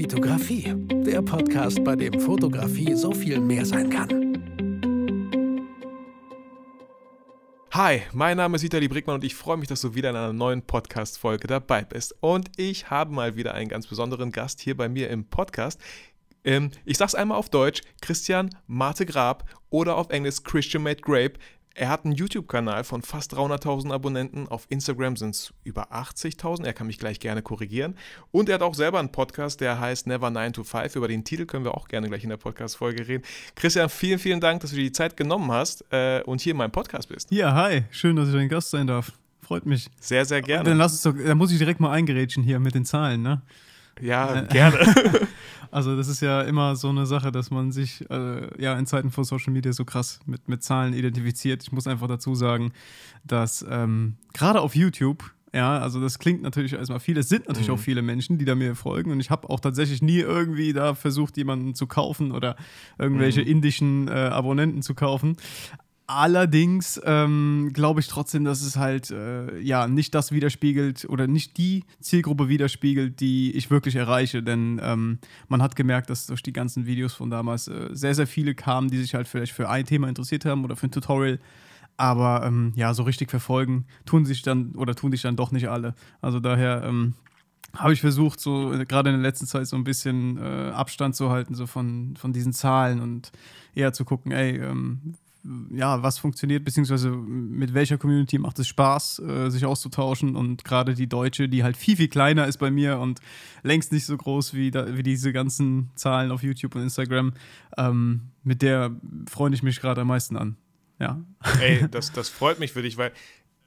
Vitografie, der Podcast, bei dem Fotografie so viel mehr sein kann. Hi, mein Name ist Vitali Brickmann und ich freue mich, dass du wieder in einer neuen Podcast-Folge dabei bist. Und ich habe mal wieder einen ganz besonderen Gast hier bei mir im Podcast. Ähm, ich sag's einmal auf Deutsch: Christian Marte Grab oder auf Englisch Christian Made Grape. Er hat einen YouTube-Kanal von fast 300.000 Abonnenten. Auf Instagram sind es über 80.000. Er kann mich gleich gerne korrigieren. Und er hat auch selber einen Podcast, der heißt Never 9 to 5. Über den Titel können wir auch gerne gleich in der Podcast-Folge reden. Christian, vielen, vielen Dank, dass du dir die Zeit genommen hast äh, und hier in meinem Podcast bist. Ja, hi. Schön, dass ich dein Gast sein darf. Freut mich. Sehr, sehr gerne. Dann, lass uns doch, dann muss ich direkt mal eingerätschen hier mit den Zahlen, ne? Ja, äh, gerne. also das ist ja immer so eine Sache, dass man sich äh, ja in Zeiten von Social Media so krass mit, mit Zahlen identifiziert. Ich muss einfach dazu sagen, dass ähm, gerade auf YouTube ja, also das klingt natürlich erstmal viel. Es sind natürlich mhm. auch viele Menschen, die da mir folgen. Und ich habe auch tatsächlich nie irgendwie da versucht, jemanden zu kaufen oder irgendwelche mhm. indischen äh, Abonnenten zu kaufen. Allerdings ähm, glaube ich trotzdem, dass es halt äh, ja nicht das widerspiegelt oder nicht die Zielgruppe widerspiegelt, die ich wirklich erreiche. Denn ähm, man hat gemerkt, dass durch die ganzen Videos von damals äh, sehr, sehr viele kamen, die sich halt vielleicht für ein Thema interessiert haben oder für ein Tutorial. Aber ähm, ja, so richtig verfolgen tun sich dann oder tun sich dann doch nicht alle. Also daher ähm, habe ich versucht, so äh, gerade in der letzten Zeit so ein bisschen äh, Abstand zu halten, so von, von diesen Zahlen und eher zu gucken, ey, ähm, ja, was funktioniert, beziehungsweise mit welcher Community macht es Spaß, äh, sich auszutauschen. Und gerade die deutsche, die halt viel, viel kleiner ist bei mir und längst nicht so groß wie, da, wie diese ganzen Zahlen auf YouTube und Instagram, ähm, mit der freue ich mich gerade am meisten an. Ja. Ey, das, das freut mich für dich, weil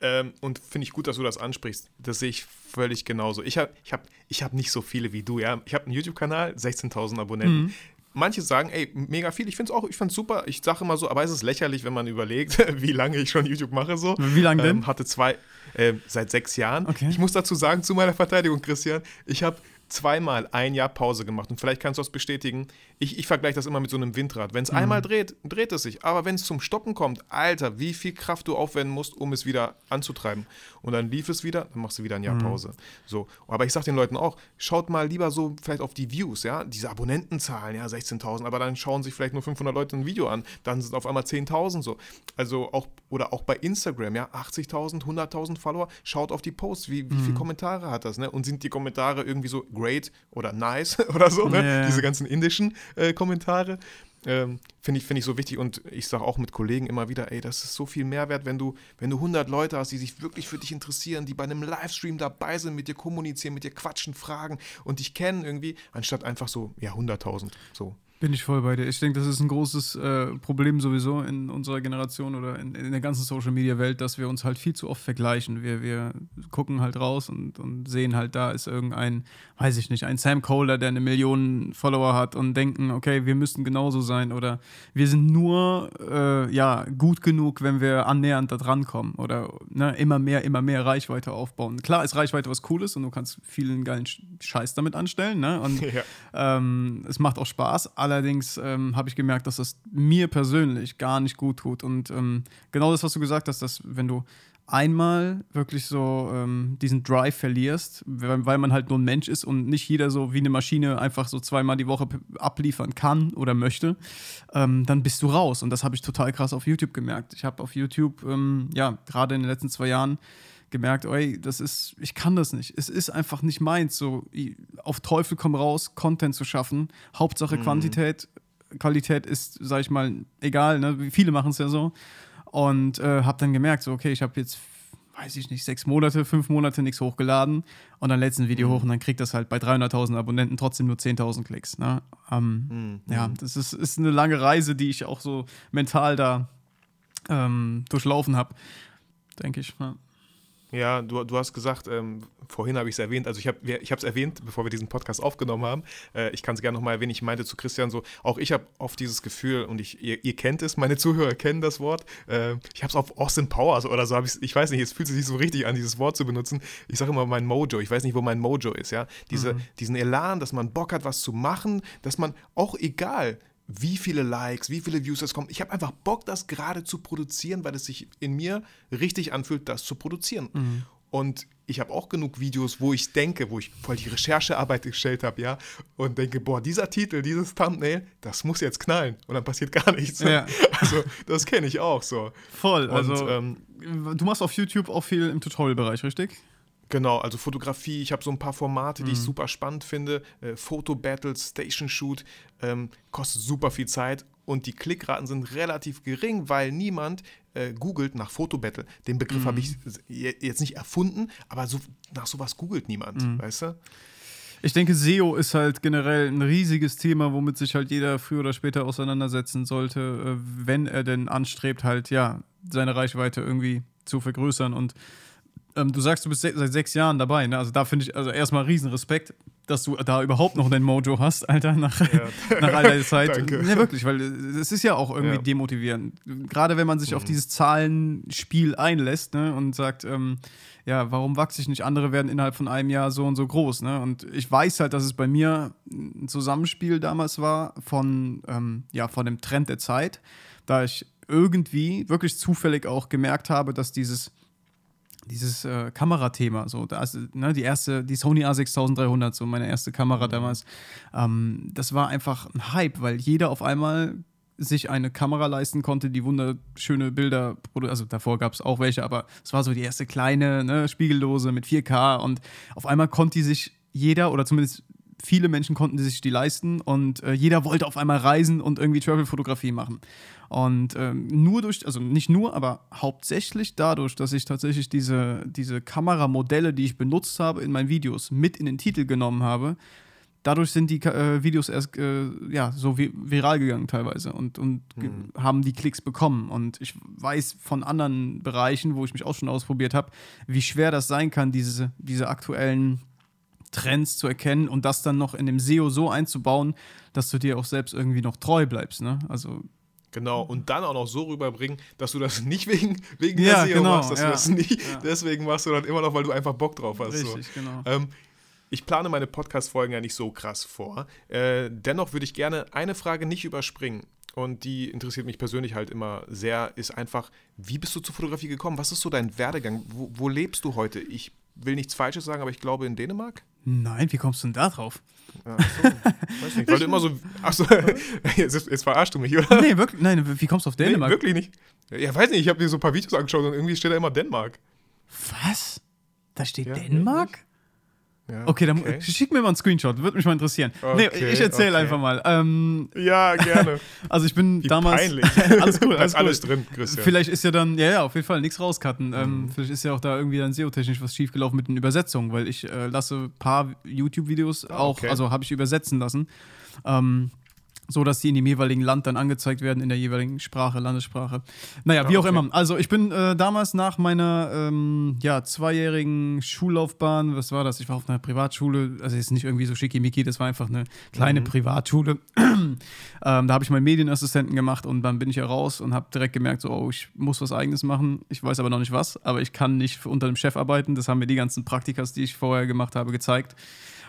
ähm, und finde ich gut, dass du das ansprichst. Das sehe ich völlig genauso. Ich habe ich hab, ich hab nicht so viele wie du. Ja? Ich habe einen YouTube-Kanal, 16.000 Abonnenten. Mhm manche sagen, ey, mega viel. Ich finde es auch, ich fand's super. Ich sage immer so, aber es ist lächerlich, wenn man überlegt, wie lange ich schon YouTube mache. So. Wie lange denn? Ähm, hatte zwei, äh, seit sechs Jahren. Okay. Ich muss dazu sagen, zu meiner Verteidigung, Christian, ich habe zweimal ein Jahr Pause gemacht. Und vielleicht kannst du das bestätigen. Ich, ich vergleiche das immer mit so einem Windrad. Wenn es mhm. einmal dreht, dreht es sich. Aber wenn es zum Stoppen kommt, Alter, wie viel Kraft du aufwenden musst, um es wieder anzutreiben. Und dann lief es wieder, dann machst du wieder ein Jahr mhm. Pause. So. Aber ich sage den Leuten auch, schaut mal lieber so vielleicht auf die Views, ja, diese Abonnentenzahlen, ja, 16.000, aber dann schauen sich vielleicht nur 500 Leute ein Video an, dann sind auf einmal 10.000 so. Also auch, oder auch bei Instagram, ja, 80.000, 100.000 Follower, schaut auf die Posts, wie, wie mhm. viele Kommentare hat das, ne? Und sind die Kommentare irgendwie so great oder nice oder so, ne? Ja. Diese ganzen indischen äh, Kommentare. Ähm, Finde ich, find ich so wichtig und ich sage auch mit Kollegen immer wieder, ey, das ist so viel Mehrwert, wenn du, wenn du 100 Leute hast, die sich wirklich für dich interessieren, die bei einem Livestream dabei sind, mit dir kommunizieren, mit dir quatschen, fragen und dich kennen irgendwie, anstatt einfach so, ja, 100.000, so. Bin ich voll bei dir. Ich denke, das ist ein großes äh, Problem sowieso in unserer Generation oder in, in der ganzen Social Media Welt, dass wir uns halt viel zu oft vergleichen. Wir, wir gucken halt raus und, und sehen halt, da ist irgendein, weiß ich nicht, ein Sam Kohler, der eine Million Follower hat und denken, okay, wir müssten genauso sein oder wir sind nur äh, ja, gut genug, wenn wir annähernd da dran kommen oder ne, immer mehr, immer mehr Reichweite aufbauen. Klar ist Reichweite was Cooles und du kannst vielen geilen Scheiß damit anstellen ne? und ja. ähm, es macht auch Spaß. Alle Allerdings ähm, habe ich gemerkt, dass das mir persönlich gar nicht gut tut. Und ähm, genau das, was du gesagt hast, dass wenn du einmal wirklich so ähm, diesen Drive verlierst, weil man halt nur ein Mensch ist und nicht jeder so wie eine Maschine einfach so zweimal die Woche abliefern kann oder möchte, ähm, dann bist du raus. Und das habe ich total krass auf YouTube gemerkt. Ich habe auf YouTube, ähm, ja, gerade in den letzten zwei Jahren, gemerkt, ey, das ist, ich kann das nicht. Es ist einfach nicht meins, so auf Teufel komm raus, Content zu schaffen. Hauptsache mhm. Quantität, Qualität ist, sag ich mal, egal, ne? Viele machen es ja so. Und äh, habe dann gemerkt, so, okay, ich habe jetzt, weiß ich nicht, sechs Monate, fünf Monate nichts hochgeladen und dann letzten Video mhm. hoch und dann kriegt das halt bei 300.000 Abonnenten trotzdem nur 10.000 Klicks. Ne? Ähm, mhm. Ja, das ist, ist eine lange Reise, die ich auch so mental da ähm, durchlaufen habe, denke ich. Ja. Ja, du, du hast gesagt, ähm, vorhin habe ich es erwähnt, also ich habe ich es erwähnt, bevor wir diesen Podcast aufgenommen haben. Äh, ich kann es gerne nochmal erwähnen. Ich meinte zu Christian so, auch ich habe oft dieses Gefühl, und ich, ihr, ihr, kennt es, meine Zuhörer kennen das Wort. Äh, ich habe es auf Austin Powers oder so, ich, ich weiß nicht, es fühlt sich nicht so richtig an, dieses Wort zu benutzen. Ich sage immer mein Mojo, ich weiß nicht, wo mein Mojo ist, ja. Diese, mhm. Diesen Elan, dass man Bock hat, was zu machen, dass man auch egal, wie viele Likes, wie viele Views es kommen. Ich habe einfach Bock, das gerade zu produzieren, weil es sich in mir richtig anfühlt, das zu produzieren. Mhm. Und ich habe auch genug Videos, wo ich denke, wo ich voll die Recherchearbeit gestellt habe, ja, und denke, boah, dieser Titel, dieses Thumbnail, das muss jetzt knallen. Und dann passiert gar nichts. Ja. Also, das kenne ich auch so. Voll. Und, also, ähm, du machst auf YouTube auch viel im Tutorial-Bereich, richtig? Genau, also Fotografie, ich habe so ein paar Formate, die mhm. ich super spannend finde. Äh, Foto-Battles, Station-Shoot, ähm, kostet super viel Zeit und die Klickraten sind relativ gering, weil niemand äh, googelt nach Fotobattle. Den Begriff mhm. habe ich jetzt nicht erfunden, aber so, nach sowas googelt niemand, mhm. weißt du? Ich denke, SEO ist halt generell ein riesiges Thema, womit sich halt jeder früher oder später auseinandersetzen sollte, äh, wenn er denn anstrebt, halt ja, seine Reichweite irgendwie zu vergrößern. Und ähm, du sagst, du bist seit sechs Jahren dabei, ne? Also da finde ich also erstmal riesen Respekt dass du da überhaupt noch einen Mojo hast, Alter, nach, ja. nach all der Zeit. Danke. Ja, wirklich, weil es ist ja auch irgendwie ja. demotivierend. Gerade wenn man sich mhm. auf dieses Zahlenspiel einlässt ne, und sagt, ähm, ja, warum wachse ich nicht? Andere werden innerhalb von einem Jahr so und so groß. Ne? Und ich weiß halt, dass es bei mir ein Zusammenspiel damals war von, ähm, ja, von dem Trend der Zeit, da ich irgendwie wirklich zufällig auch gemerkt habe, dass dieses dieses äh, Kamerathema, so, das, ne, die erste, die Sony A6300, so meine erste Kamera mhm. damals, ähm, das war einfach ein Hype, weil jeder auf einmal sich eine Kamera leisten konnte, die wunderschöne Bilder, also davor gab es auch welche, aber es war so die erste kleine, ne, spiegellose mit 4K und auf einmal konnte die sich jeder oder zumindest viele Menschen konnten sich die leisten und äh, jeder wollte auf einmal reisen und irgendwie Travel-Fotografie machen. Und ähm, nur durch, also nicht nur, aber hauptsächlich dadurch, dass ich tatsächlich diese, diese Kameramodelle, die ich benutzt habe in meinen Videos, mit in den Titel genommen habe, dadurch sind die äh, Videos erst äh, ja, so vi viral gegangen teilweise und, und mhm. haben die Klicks bekommen. Und ich weiß von anderen Bereichen, wo ich mich auch schon ausprobiert habe, wie schwer das sein kann, diese, diese aktuellen Trends zu erkennen und das dann noch in dem SEO so einzubauen, dass du dir auch selbst irgendwie noch treu bleibst. Ne? Also Genau, und dann auch noch so rüberbringen, dass du das nicht wegen, wegen ja, der SEO genau, machst, dass ja. du das nicht ja. deswegen machst, sondern immer noch, weil du einfach Bock drauf hast. Richtig, so. genau. Ähm, ich plane meine Podcast-Folgen ja nicht so krass vor. Äh, dennoch würde ich gerne eine Frage nicht überspringen. Und die interessiert mich persönlich halt immer sehr, ist einfach, wie bist du zur Fotografie gekommen? Was ist so dein Werdegang? Wo, wo lebst du heute? Ich will nichts Falsches sagen, aber ich glaube in Dänemark. Nein, wie kommst du denn da drauf? Ach so, weiß nicht, weil du immer so. Achso, jetzt, jetzt verarschst du mich, oder? Nee, wirklich, nein, wie kommst du auf Dänemark? Nee, wirklich nicht. Ja, weiß nicht, ich habe mir so ein paar Videos angeschaut und irgendwie steht da immer Dänemark. Was? Da steht ja, Dänemark? Wirklich? Ja, okay, dann okay. schick mir mal einen Screenshot, würde mich mal interessieren. Okay, nee, ich erzähle okay. einfach mal. Ähm, ja, gerne. Also ich bin Wie damals. Peinlich. alles cool, alles, alles drin, Christian. Vielleicht ist ja dann, ja, ja, auf jeden Fall nichts rauscutten. Ähm, mhm. Ähm, vielleicht ist ja auch da irgendwie dann SEO-technisch was schiefgelaufen mit den Übersetzungen, weil ich äh, lasse ein paar YouTube-Videos ah, auch, also habe ich übersetzen lassen. Ähm, so dass die in dem jeweiligen Land dann angezeigt werden, in der jeweiligen Sprache, Landessprache. Naja, wie auch immer. Also ich bin äh, damals nach meiner ähm, ja, zweijährigen Schullaufbahn, was war das? Ich war auf einer Privatschule, also jetzt nicht irgendwie so schickimicki, das war einfach eine kleine mhm. Privatschule. ähm, da habe ich meinen Medienassistenten gemacht und dann bin ich ja raus und habe direkt gemerkt, so, oh, ich muss was Eigenes machen. Ich weiß aber noch nicht was, aber ich kann nicht unter dem Chef arbeiten. Das haben mir die ganzen Praktikas, die ich vorher gemacht habe, gezeigt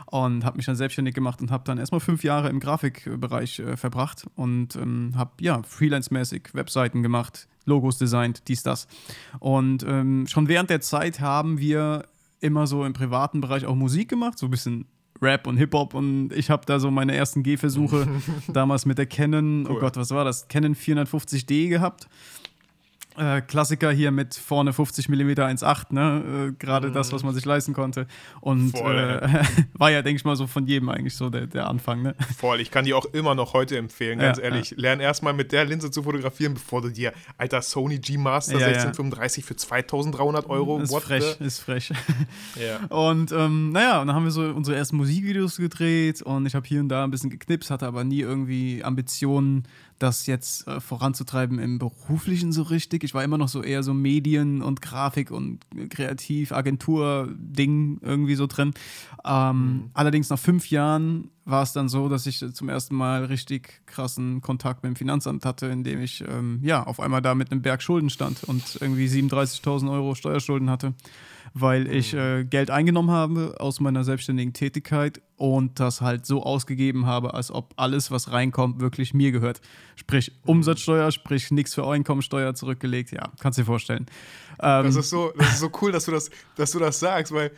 und habe mich dann selbstständig gemacht und habe dann erstmal fünf Jahre im Grafikbereich äh, verbracht und ähm, habe ja freelance-mäßig Webseiten gemacht, Logos designt, dies, das. Und ähm, schon während der Zeit haben wir immer so im privaten Bereich auch Musik gemacht, so ein bisschen Rap und Hip-Hop und ich habe da so meine ersten Gehversuche damals mit der Canon, oh cool. oh Gott, was war das? Canon 450D gehabt äh, Klassiker hier mit vorne 50 mm 1.8, ne? Äh, Gerade mhm. das, was man sich leisten konnte. Und äh, war ja, denke ich mal, so von jedem eigentlich so der, der Anfang, ne? Voll, ich kann die auch immer noch heute empfehlen, ganz ja, ehrlich. Ja. Lern erstmal mit der Linse zu fotografieren, bevor du dir, alter Sony G Master ja, 1635 für 2300 Euro. Ist frech, ist frech. ja. Und ähm, naja, und dann haben wir so unsere ersten Musikvideos gedreht und ich habe hier und da ein bisschen geknipst, hatte aber nie irgendwie Ambitionen, das jetzt äh, voranzutreiben im beruflichen so richtig. Ich war immer noch so eher so Medien und Grafik und Kreativagentur-Ding irgendwie so drin. Ähm, mhm. Allerdings nach fünf Jahren war es dann so, dass ich zum ersten Mal richtig krassen Kontakt mit dem Finanzamt hatte, indem ich ähm, ja auf einmal da mit einem Berg Schulden stand und irgendwie 37.000 Euro Steuerschulden hatte, weil ich äh, Geld eingenommen habe aus meiner selbstständigen Tätigkeit und das halt so ausgegeben habe, als ob alles, was reinkommt, wirklich mir gehört. Sprich Umsatzsteuer, sprich nichts für Einkommensteuer zurückgelegt. Ja, kannst dir vorstellen. Ähm, das, ist so, das ist so cool, dass du das, dass du das sagst, weil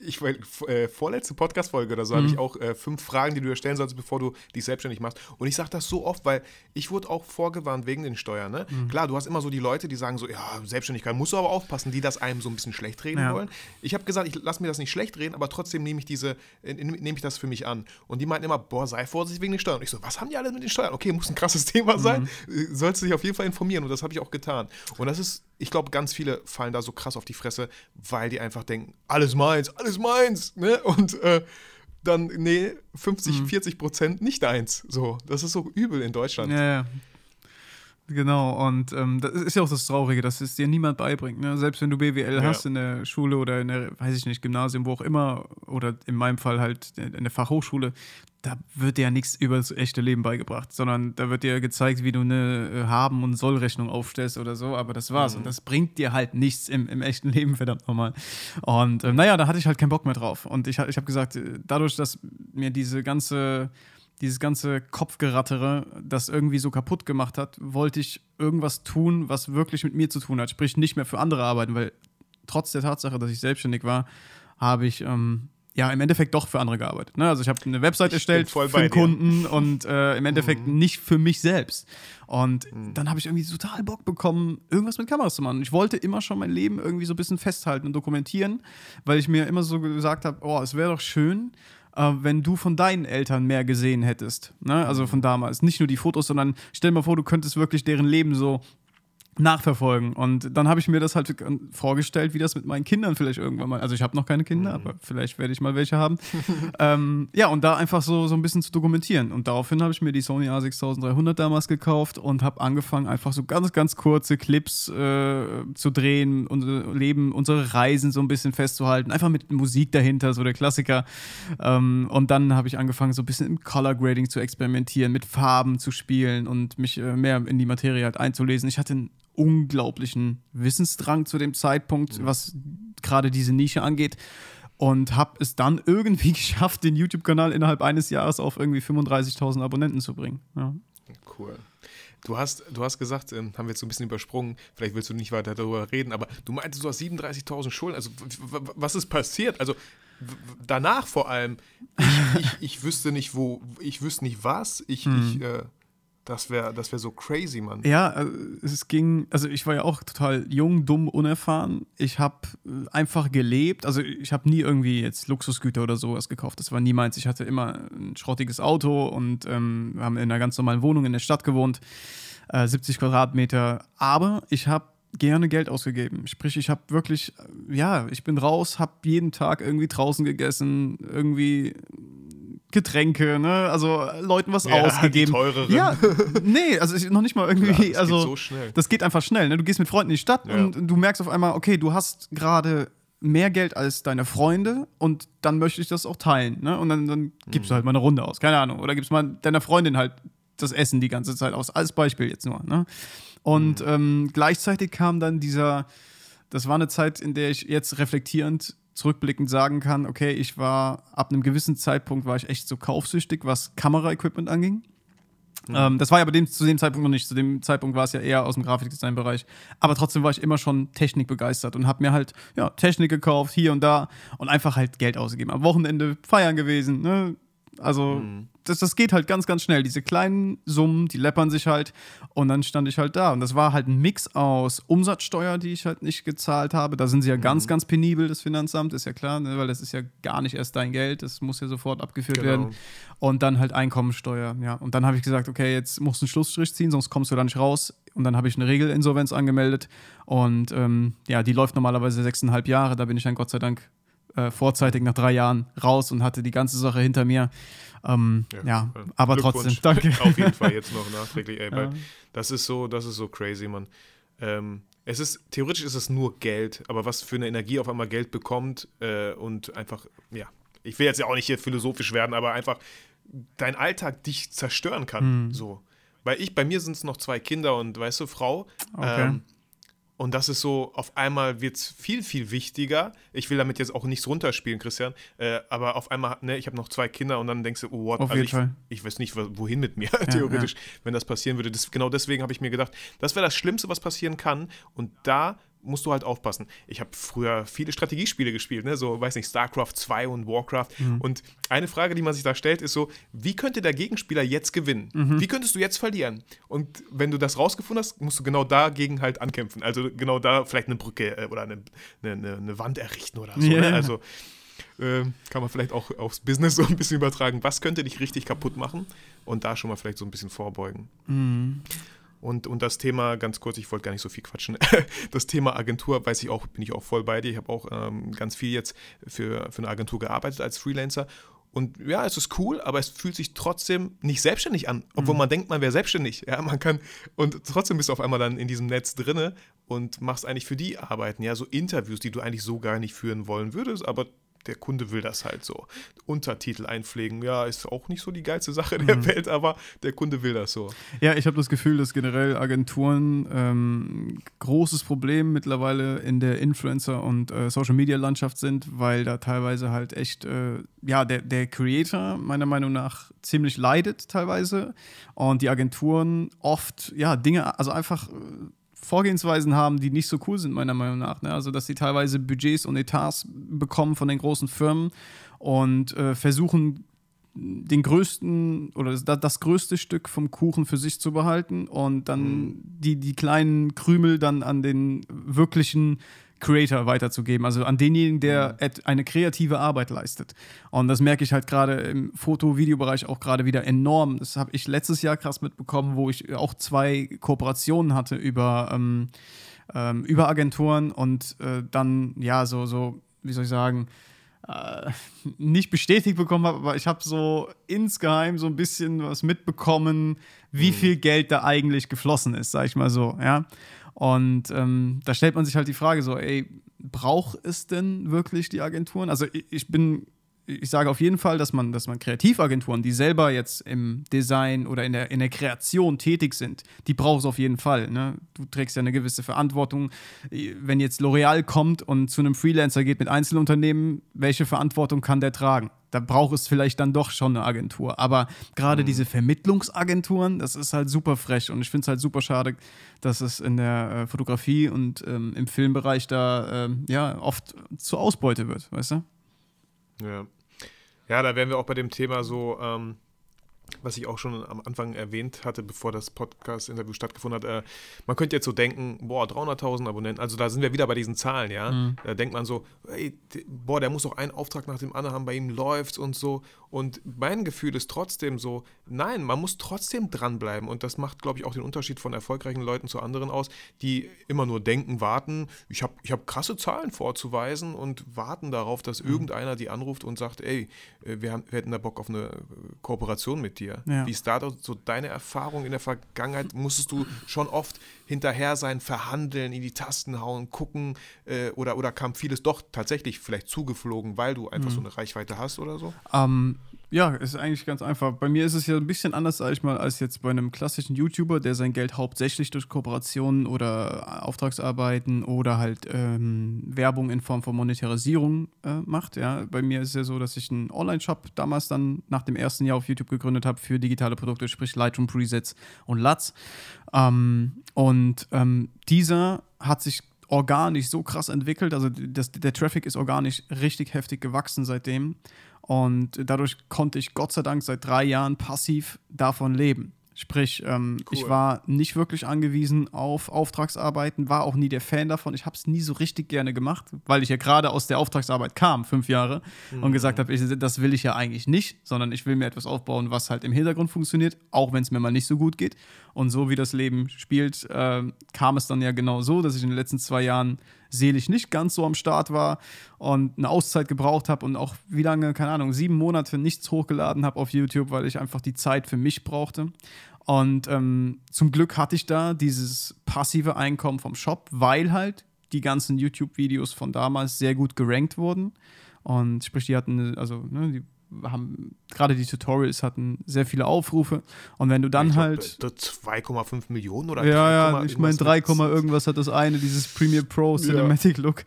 ich weil äh, vorletzte Podcast-Folge oder so mhm. habe ich auch äh, fünf Fragen, die du dir stellen sollst, bevor du dich selbstständig machst. Und ich sage das so oft, weil ich wurde auch vorgewarnt wegen den Steuern. Ne? Mhm. Klar, du hast immer so die Leute, die sagen so, ja, Selbstständigkeit musst du aber aufpassen, die das einem so ein bisschen schlecht reden ja. wollen. Ich habe gesagt, ich lasse mir das nicht schlecht reden, aber trotzdem nehme ich diese, äh, nehme ich das für mich an. Und die meinten immer, boah, sei vorsichtig wegen den Steuern. Und ich so, was haben die alle mit den Steuern? Okay, muss ein krasses Thema sein. Mhm. Äh, sollst du dich auf jeden Fall informieren. Und das habe ich auch getan. Und das ist ich glaube, ganz viele fallen da so krass auf die Fresse, weil die einfach denken, alles meins, alles meins, ne? Und äh, dann, nee, 50, mhm. 40 Prozent nicht deins. So, das ist so übel in Deutschland. Ja, ja. Genau, und ähm, das ist ja auch das Traurige, dass es dir niemand beibringt. Ne? Selbst wenn du BWL ja. hast in der Schule oder in der, weiß ich nicht, Gymnasium, wo auch immer, oder in meinem Fall halt in der Fachhochschule, da wird dir ja nichts über das echte Leben beigebracht, sondern da wird dir gezeigt, wie du eine äh, Haben- und Sollrechnung aufstellst oder so, aber das war's. Mhm. Und das bringt dir halt nichts im, im echten Leben, verdammt nochmal. Und ähm, naja, da hatte ich halt keinen Bock mehr drauf. Und ich, ich habe gesagt, äh, dadurch, dass mir diese ganze dieses ganze Kopfgerattere, das irgendwie so kaputt gemacht hat, wollte ich irgendwas tun, was wirklich mit mir zu tun hat. Sprich, nicht mehr für andere arbeiten, weil trotz der Tatsache, dass ich selbstständig war, habe ich ähm, ja im Endeffekt doch für andere gearbeitet. Ne? Also ich habe eine Website erstellt für einen Kunden und äh, im Endeffekt mhm. nicht für mich selbst. Und mhm. dann habe ich irgendwie total Bock bekommen, irgendwas mit Kameras zu machen. Ich wollte immer schon mein Leben irgendwie so ein bisschen festhalten und dokumentieren, weil ich mir immer so gesagt habe, oh, es wäre doch schön, äh, wenn du von deinen Eltern mehr gesehen hättest. Ne? Also von damals. Nicht nur die Fotos, sondern stell dir mal vor, du könntest wirklich deren Leben so nachverfolgen. Und dann habe ich mir das halt vorgestellt, wie das mit meinen Kindern vielleicht irgendwann mal. Also ich habe noch keine Kinder, mhm. aber vielleicht werde ich mal welche haben. ähm, ja, und da einfach so, so ein bisschen zu dokumentieren. Und daraufhin habe ich mir die Sony A6300 damals gekauft und habe angefangen, einfach so ganz, ganz kurze Clips äh, zu drehen, unser Leben, unsere Reisen so ein bisschen festzuhalten. Einfach mit Musik dahinter, so der Klassiker. Ähm, und dann habe ich angefangen, so ein bisschen im Color Grading zu experimentieren, mit Farben zu spielen und mich äh, mehr in die Materie halt einzulesen. Ich hatte ein unglaublichen Wissensdrang zu dem Zeitpunkt, was gerade diese Nische angeht. Und habe es dann irgendwie geschafft, den YouTube-Kanal innerhalb eines Jahres auf irgendwie 35.000 Abonnenten zu bringen. Ja. Cool. Du hast, du hast gesagt, ähm, haben wir jetzt so ein bisschen übersprungen, vielleicht willst du nicht weiter darüber reden, aber du meintest, du hast 37.000 Schulden. Also, was ist passiert? Also, danach vor allem, ich, ich, ich, wüsste nicht, wo, ich wüsste nicht was, ich, hm. ich äh, das wäre das wär so crazy, Mann. Ja, äh, es ging, also ich war ja auch total jung, dumm, unerfahren. Ich habe äh, einfach gelebt. Also ich habe nie irgendwie jetzt Luxusgüter oder sowas gekauft. Das war nie meins. Ich hatte immer ein schrottiges Auto und ähm, wir haben in einer ganz normalen Wohnung in der Stadt gewohnt, äh, 70 Quadratmeter. Aber ich habe gerne Geld ausgegeben. Sprich, ich habe wirklich, äh, ja, ich bin raus, habe jeden Tag irgendwie draußen gegessen, irgendwie Getränke, ne? Also Leuten was ja, ausgegeben. Teureren. Ja, nee, also ich, noch nicht mal irgendwie. Ja, das also, geht so schnell. Das geht einfach schnell. Ne? Du gehst mit Freunden in die Stadt ja. und du merkst auf einmal, okay, du hast gerade mehr Geld als deine Freunde und dann möchte ich das auch teilen. Ne? Und dann, dann gibst mhm. du halt mal eine Runde aus, keine Ahnung. Oder gibst mal deiner Freundin halt das Essen die ganze Zeit aus. Als Beispiel jetzt nur. Ne? Und mhm. ähm, gleichzeitig kam dann dieser, das war eine Zeit, in der ich jetzt reflektierend zurückblickend sagen kann, okay, ich war ab einem gewissen Zeitpunkt war ich echt so kaufsüchtig, was Kameraequipment anging. Mhm. Ähm, das war ja bei dem, zu dem Zeitpunkt noch nicht. Zu dem Zeitpunkt war es ja eher aus dem Grafikdesign-Bereich. Aber trotzdem war ich immer schon Technik begeistert und habe mir halt ja, Technik gekauft, hier und da und einfach halt Geld ausgegeben. Am Wochenende feiern gewesen, ne? Also, mhm. das, das geht halt ganz, ganz schnell. Diese kleinen Summen, die läppern sich halt. Und dann stand ich halt da. Und das war halt ein Mix aus Umsatzsteuer, die ich halt nicht gezahlt habe. Da sind sie ja mhm. ganz, ganz penibel, das Finanzamt, ist ja klar, ne? weil das ist ja gar nicht erst dein Geld. Das muss ja sofort abgeführt genau. werden. Und dann halt Einkommensteuer. Ja. Und dann habe ich gesagt, okay, jetzt musst du einen Schlussstrich ziehen, sonst kommst du da nicht raus. Und dann habe ich eine Regelinsolvenz angemeldet. Und ähm, ja, die läuft normalerweise sechseinhalb Jahre. Da bin ich dann Gott sei Dank äh, vorzeitig nach drei Jahren raus und hatte die ganze Sache hinter mir. Ähm, ja, ja aber trotzdem, danke. Auf jeden Fall jetzt noch nachträglich, ey, ja. das ist so, das ist so crazy, man. Ähm, es ist, theoretisch ist es nur Geld, aber was für eine Energie auf einmal Geld bekommt äh, und einfach, ja, ich will jetzt ja auch nicht hier philosophisch werden, aber einfach dein Alltag dich zerstören kann. Mhm. So. Weil ich, bei mir sind es noch zwei Kinder und weißt du, Frau. Okay. Ähm, und das ist so, auf einmal wird es viel, viel wichtiger. Ich will damit jetzt auch nichts runterspielen, Christian. Äh, aber auf einmal, ne, ich habe noch zwei Kinder und dann denkst du, oh, what? Auf also ich, Fall. ich weiß nicht, wohin mit mir, ja, theoretisch, ja. wenn das passieren würde. Das, genau deswegen habe ich mir gedacht, das wäre das Schlimmste, was passieren kann. Und da musst du halt aufpassen. Ich habe früher viele Strategiespiele gespielt, ne? so, weiß nicht, StarCraft 2 und Warcraft. Mhm. Und eine Frage, die man sich da stellt, ist so, wie könnte der Gegenspieler jetzt gewinnen? Mhm. Wie könntest du jetzt verlieren? Und wenn du das rausgefunden hast, musst du genau dagegen halt ankämpfen. Also genau da vielleicht eine Brücke äh, oder eine, eine, eine, Wand errichten oder so. Yeah. Ne? Also äh, kann man vielleicht auch aufs Business so ein bisschen übertragen. Was könnte dich richtig kaputt machen? Und da schon mal vielleicht so ein bisschen vorbeugen. Mhm. Und, und das Thema, ganz kurz, ich wollte gar nicht so viel quatschen, das Thema Agentur, weiß ich auch, bin ich auch voll bei dir. Ich habe auch ähm, ganz viel jetzt für, für eine Agentur gearbeitet als Freelancer. Und ja, es ist cool, aber es fühlt sich trotzdem nicht selbstständig an, obwohl mhm. man denkt, man wäre selbstständig. Ja, man kann und trotzdem bist du auf einmal dann in diesem Netz drinne und machst eigentlich für die Arbeiten, ja, so Interviews, die du eigentlich so gar nicht führen wollen würdest, aber der Kunde will das halt so. Untertitel einpflegen, ja, ist auch nicht so die geilste Sache der mhm. Welt, aber der Kunde will das so. Ja, ich habe das Gefühl, dass generell Agenturen ähm, großes Problem mittlerweile in der Influencer- und äh, Social-Media-Landschaft sind, weil da teilweise halt echt, äh, ja, der, der Creator meiner Meinung nach ziemlich leidet teilweise und die Agenturen oft, ja, Dinge, also einfach äh, Vorgehensweisen haben, die nicht so cool sind, meiner Meinung nach. Ne? Also, dass sie teilweise Budgets und Etats bekommen von den großen Firmen und äh, versuchen, den größten oder das, das, größte Stück vom Kuchen für sich zu behalten und dann mhm. die, die kleinen Krümel dann an den wirklichen Creator weiterzugeben, also an denjenigen, der mhm. eine kreative Arbeit leistet. Und das merke ich halt gerade im Foto-Videobereich auch gerade wieder enorm. Das habe ich letztes Jahr krass mitbekommen, wo ich auch zwei Kooperationen hatte über, ähm, ähm, über Agenturen und äh, dann, ja, so, so, wie soll ich sagen, äh, nicht bestätigt bekommen habe, aber ich habe so insgeheim so ein bisschen was mitbekommen, wie mhm. viel Geld da eigentlich geflossen ist, sag ich mal so, ja. Und ähm, da stellt man sich halt die Frage so, ey, braucht es denn wirklich die Agenturen? Also ich, ich bin ich sage auf jeden Fall, dass man, dass man Kreativagenturen, die selber jetzt im Design oder in der, in der Kreation tätig sind, die braucht es auf jeden Fall. Ne? Du trägst ja eine gewisse Verantwortung. Wenn jetzt L'Oreal kommt und zu einem Freelancer geht mit Einzelunternehmen, welche Verantwortung kann der tragen? Da braucht es vielleicht dann doch schon eine Agentur. Aber gerade mhm. diese Vermittlungsagenturen, das ist halt super frech. Und ich finde es halt super schade, dass es in der äh, Fotografie und ähm, im Filmbereich da äh, ja oft zur Ausbeute wird, weißt du? Ja. Ja, da wären wir auch bei dem Thema so, ähm, was ich auch schon am Anfang erwähnt hatte, bevor das Podcast-Interview stattgefunden hat, äh, man könnte jetzt so denken, boah, 300.000 Abonnenten, also da sind wir wieder bei diesen Zahlen, ja. Mhm. Da denkt man so, ey, boah, der muss doch einen Auftrag nach dem anderen haben, bei ihm läuft's und so. Und mein Gefühl ist trotzdem so, nein, man muss trotzdem dranbleiben. Und das macht, glaube ich, auch den Unterschied von erfolgreichen Leuten zu anderen aus, die immer nur denken, warten, ich habe ich hab krasse Zahlen vorzuweisen und warten darauf, dass mhm. irgendeiner die anruft und sagt, ey, äh, wir, haben, wir hätten da Bock auf eine Kooperation mit dir. Ja. Wie ist da so deine Erfahrung in der Vergangenheit? Musstest du schon oft hinterher sein, verhandeln, in die Tasten hauen, gucken äh, oder, oder kam vieles doch tatsächlich vielleicht zugeflogen, weil du einfach mhm. so eine Reichweite hast oder so? Ähm, ja, ist eigentlich ganz einfach. Bei mir ist es ja ein bisschen anders, sag ich mal, als jetzt bei einem klassischen YouTuber, der sein Geld hauptsächlich durch Kooperationen oder Auftragsarbeiten oder halt ähm, Werbung in Form von Monetarisierung äh, macht. Ja, bei mir ist es ja so, dass ich einen Online-Shop damals dann nach dem ersten Jahr auf YouTube gegründet habe für digitale Produkte, sprich Lightroom Presets und LUTs. Ähm, und ähm, dieser hat sich organisch so krass entwickelt, also das, der Traffic ist organisch richtig heftig gewachsen seitdem. Und dadurch konnte ich Gott sei Dank seit drei Jahren passiv davon leben. Sprich, ähm, cool. ich war nicht wirklich angewiesen auf Auftragsarbeiten, war auch nie der Fan davon. Ich habe es nie so richtig gerne gemacht, weil ich ja gerade aus der Auftragsarbeit kam, fünf Jahre, mhm. und gesagt habe, das will ich ja eigentlich nicht, sondern ich will mir etwas aufbauen, was halt im Hintergrund funktioniert, auch wenn es mir mal nicht so gut geht. Und so wie das Leben spielt, äh, kam es dann ja genau so, dass ich in den letzten zwei Jahren seelisch nicht ganz so am Start war und eine Auszeit gebraucht habe und auch wie lange, keine Ahnung, sieben Monate nichts hochgeladen habe auf YouTube, weil ich einfach die Zeit für mich brauchte. Und ähm, zum Glück hatte ich da dieses passive Einkommen vom Shop, weil halt die ganzen YouTube-Videos von damals sehr gut gerankt wurden. Und sprich, die hatten, also ne, die haben gerade die Tutorials hatten sehr viele Aufrufe und wenn du dann glaub, halt 2,5 Millionen oder ja ja ich meine 3, irgendwas hat das eine dieses Premiere Pro Cinematic ja. Look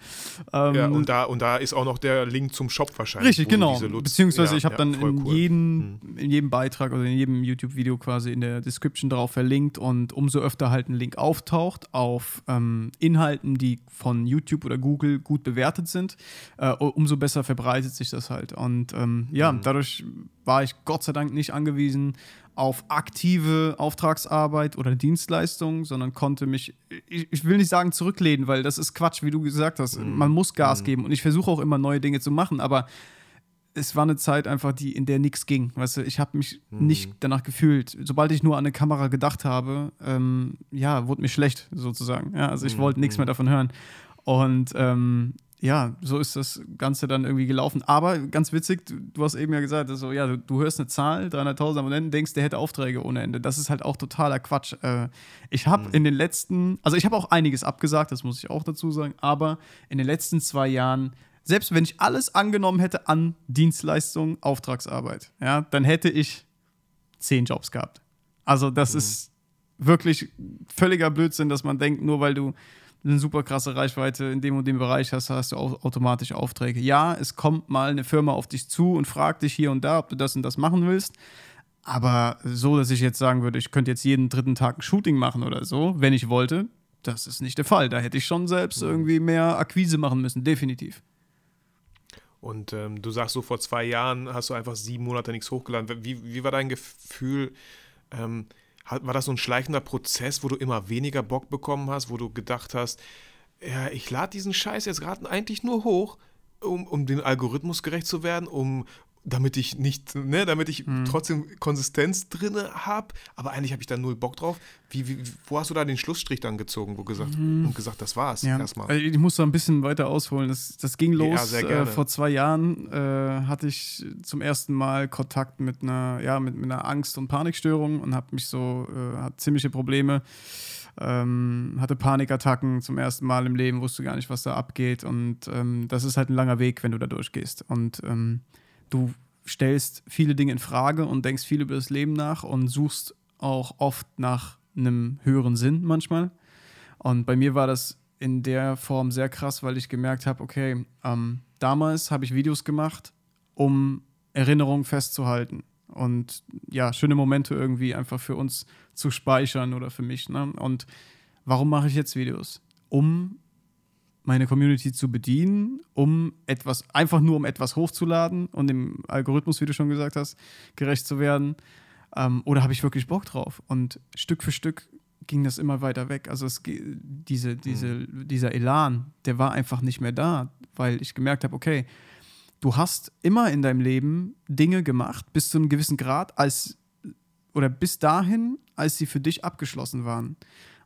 ähm, ja und da und da ist auch noch der Link zum Shop wahrscheinlich richtig genau beziehungsweise ja, ich habe dann in cool. jedem mhm. in jedem Beitrag oder in jedem YouTube Video quasi in der Description drauf verlinkt und umso öfter halt ein Link auftaucht auf ähm, Inhalten die von YouTube oder Google gut bewertet sind äh, umso besser verbreitet sich das halt und ähm, ja mhm. dadurch war ich Gott sei Dank nicht angewiesen auf aktive Auftragsarbeit oder Dienstleistung, sondern konnte mich, ich, ich, will nicht sagen zurücklehnen, weil das ist Quatsch, wie du gesagt hast. Mhm. Man muss Gas mhm. geben und ich versuche auch immer neue Dinge zu machen, aber es war eine Zeit einfach, die, in der nichts ging. Weißt du, ich habe mich mhm. nicht danach gefühlt. Sobald ich nur an eine Kamera gedacht habe, ähm, ja, wurde mir schlecht sozusagen. Ja, also ich wollte nichts mhm. mehr davon hören. Und ähm, ja, so ist das Ganze dann irgendwie gelaufen. Aber ganz witzig, du, du hast eben ja gesagt, also, ja, du, du hörst eine Zahl, 300.000 Abonnenten, denkst, der hätte Aufträge ohne Ende. Das ist halt auch totaler Quatsch. Äh, ich habe mhm. in den letzten, also ich habe auch einiges abgesagt, das muss ich auch dazu sagen, aber in den letzten zwei Jahren, selbst wenn ich alles angenommen hätte an Dienstleistungen, Auftragsarbeit, ja, dann hätte ich zehn Jobs gehabt. Also das mhm. ist wirklich völliger Blödsinn, dass man denkt, nur weil du eine super krasse Reichweite in dem und dem Bereich hast, hast du automatisch Aufträge. Ja, es kommt mal eine Firma auf dich zu und fragt dich hier und da, ob du das und das machen willst. Aber so, dass ich jetzt sagen würde, ich könnte jetzt jeden dritten Tag ein Shooting machen oder so, wenn ich wollte, das ist nicht der Fall. Da hätte ich schon selbst irgendwie mehr Akquise machen müssen, definitiv. Und ähm, du sagst so, vor zwei Jahren hast du einfach sieben Monate nichts hochgeladen. Wie, wie war dein Gefühl? Ähm, war das so ein schleichender Prozess, wo du immer weniger Bock bekommen hast, wo du gedacht hast, ja, ich lade diesen Scheiß jetzt gerade eigentlich nur hoch, um, um dem Algorithmus gerecht zu werden, um, damit ich nicht, ne, damit ich mhm. trotzdem Konsistenz drin habe, aber eigentlich habe ich da null Bock drauf. Wie, wie, wo hast du da den Schlussstrich dann gezogen, wo gesagt mhm. und gesagt, das war's ja. erstmal? Also ich muss da ein bisschen weiter ausholen. Das, das ging los. Ja, äh, vor zwei Jahren äh, hatte ich zum ersten Mal Kontakt mit einer, ja, mit, mit einer Angst- und Panikstörung und habe mich so, äh, hat ziemliche Probleme. Ähm, hatte Panikattacken zum ersten Mal im Leben, wusste gar nicht, was da abgeht. Und ähm, das ist halt ein langer Weg, wenn du da durchgehst. Und ähm, du stellst viele Dinge in Frage und denkst viel über das Leben nach und suchst auch oft nach einem höheren Sinn manchmal. Und bei mir war das in der Form sehr krass, weil ich gemerkt habe, okay, ähm, damals habe ich Videos gemacht, um Erinnerungen festzuhalten und ja, schöne Momente irgendwie einfach für uns zu speichern oder für mich. Ne? Und warum mache ich jetzt Videos? Um meine Community zu bedienen, um etwas, einfach nur um etwas hochzuladen und dem Algorithmus, wie du schon gesagt hast, gerecht zu werden? Ähm, oder habe ich wirklich Bock drauf? Und Stück für Stück ging das immer weiter weg. Also es, diese, diese, mhm. dieser Elan, der war einfach nicht mehr da, weil ich gemerkt habe, okay, du hast immer in deinem Leben Dinge gemacht, bis zu einem gewissen Grad, als oder bis dahin, als sie für dich abgeschlossen waren.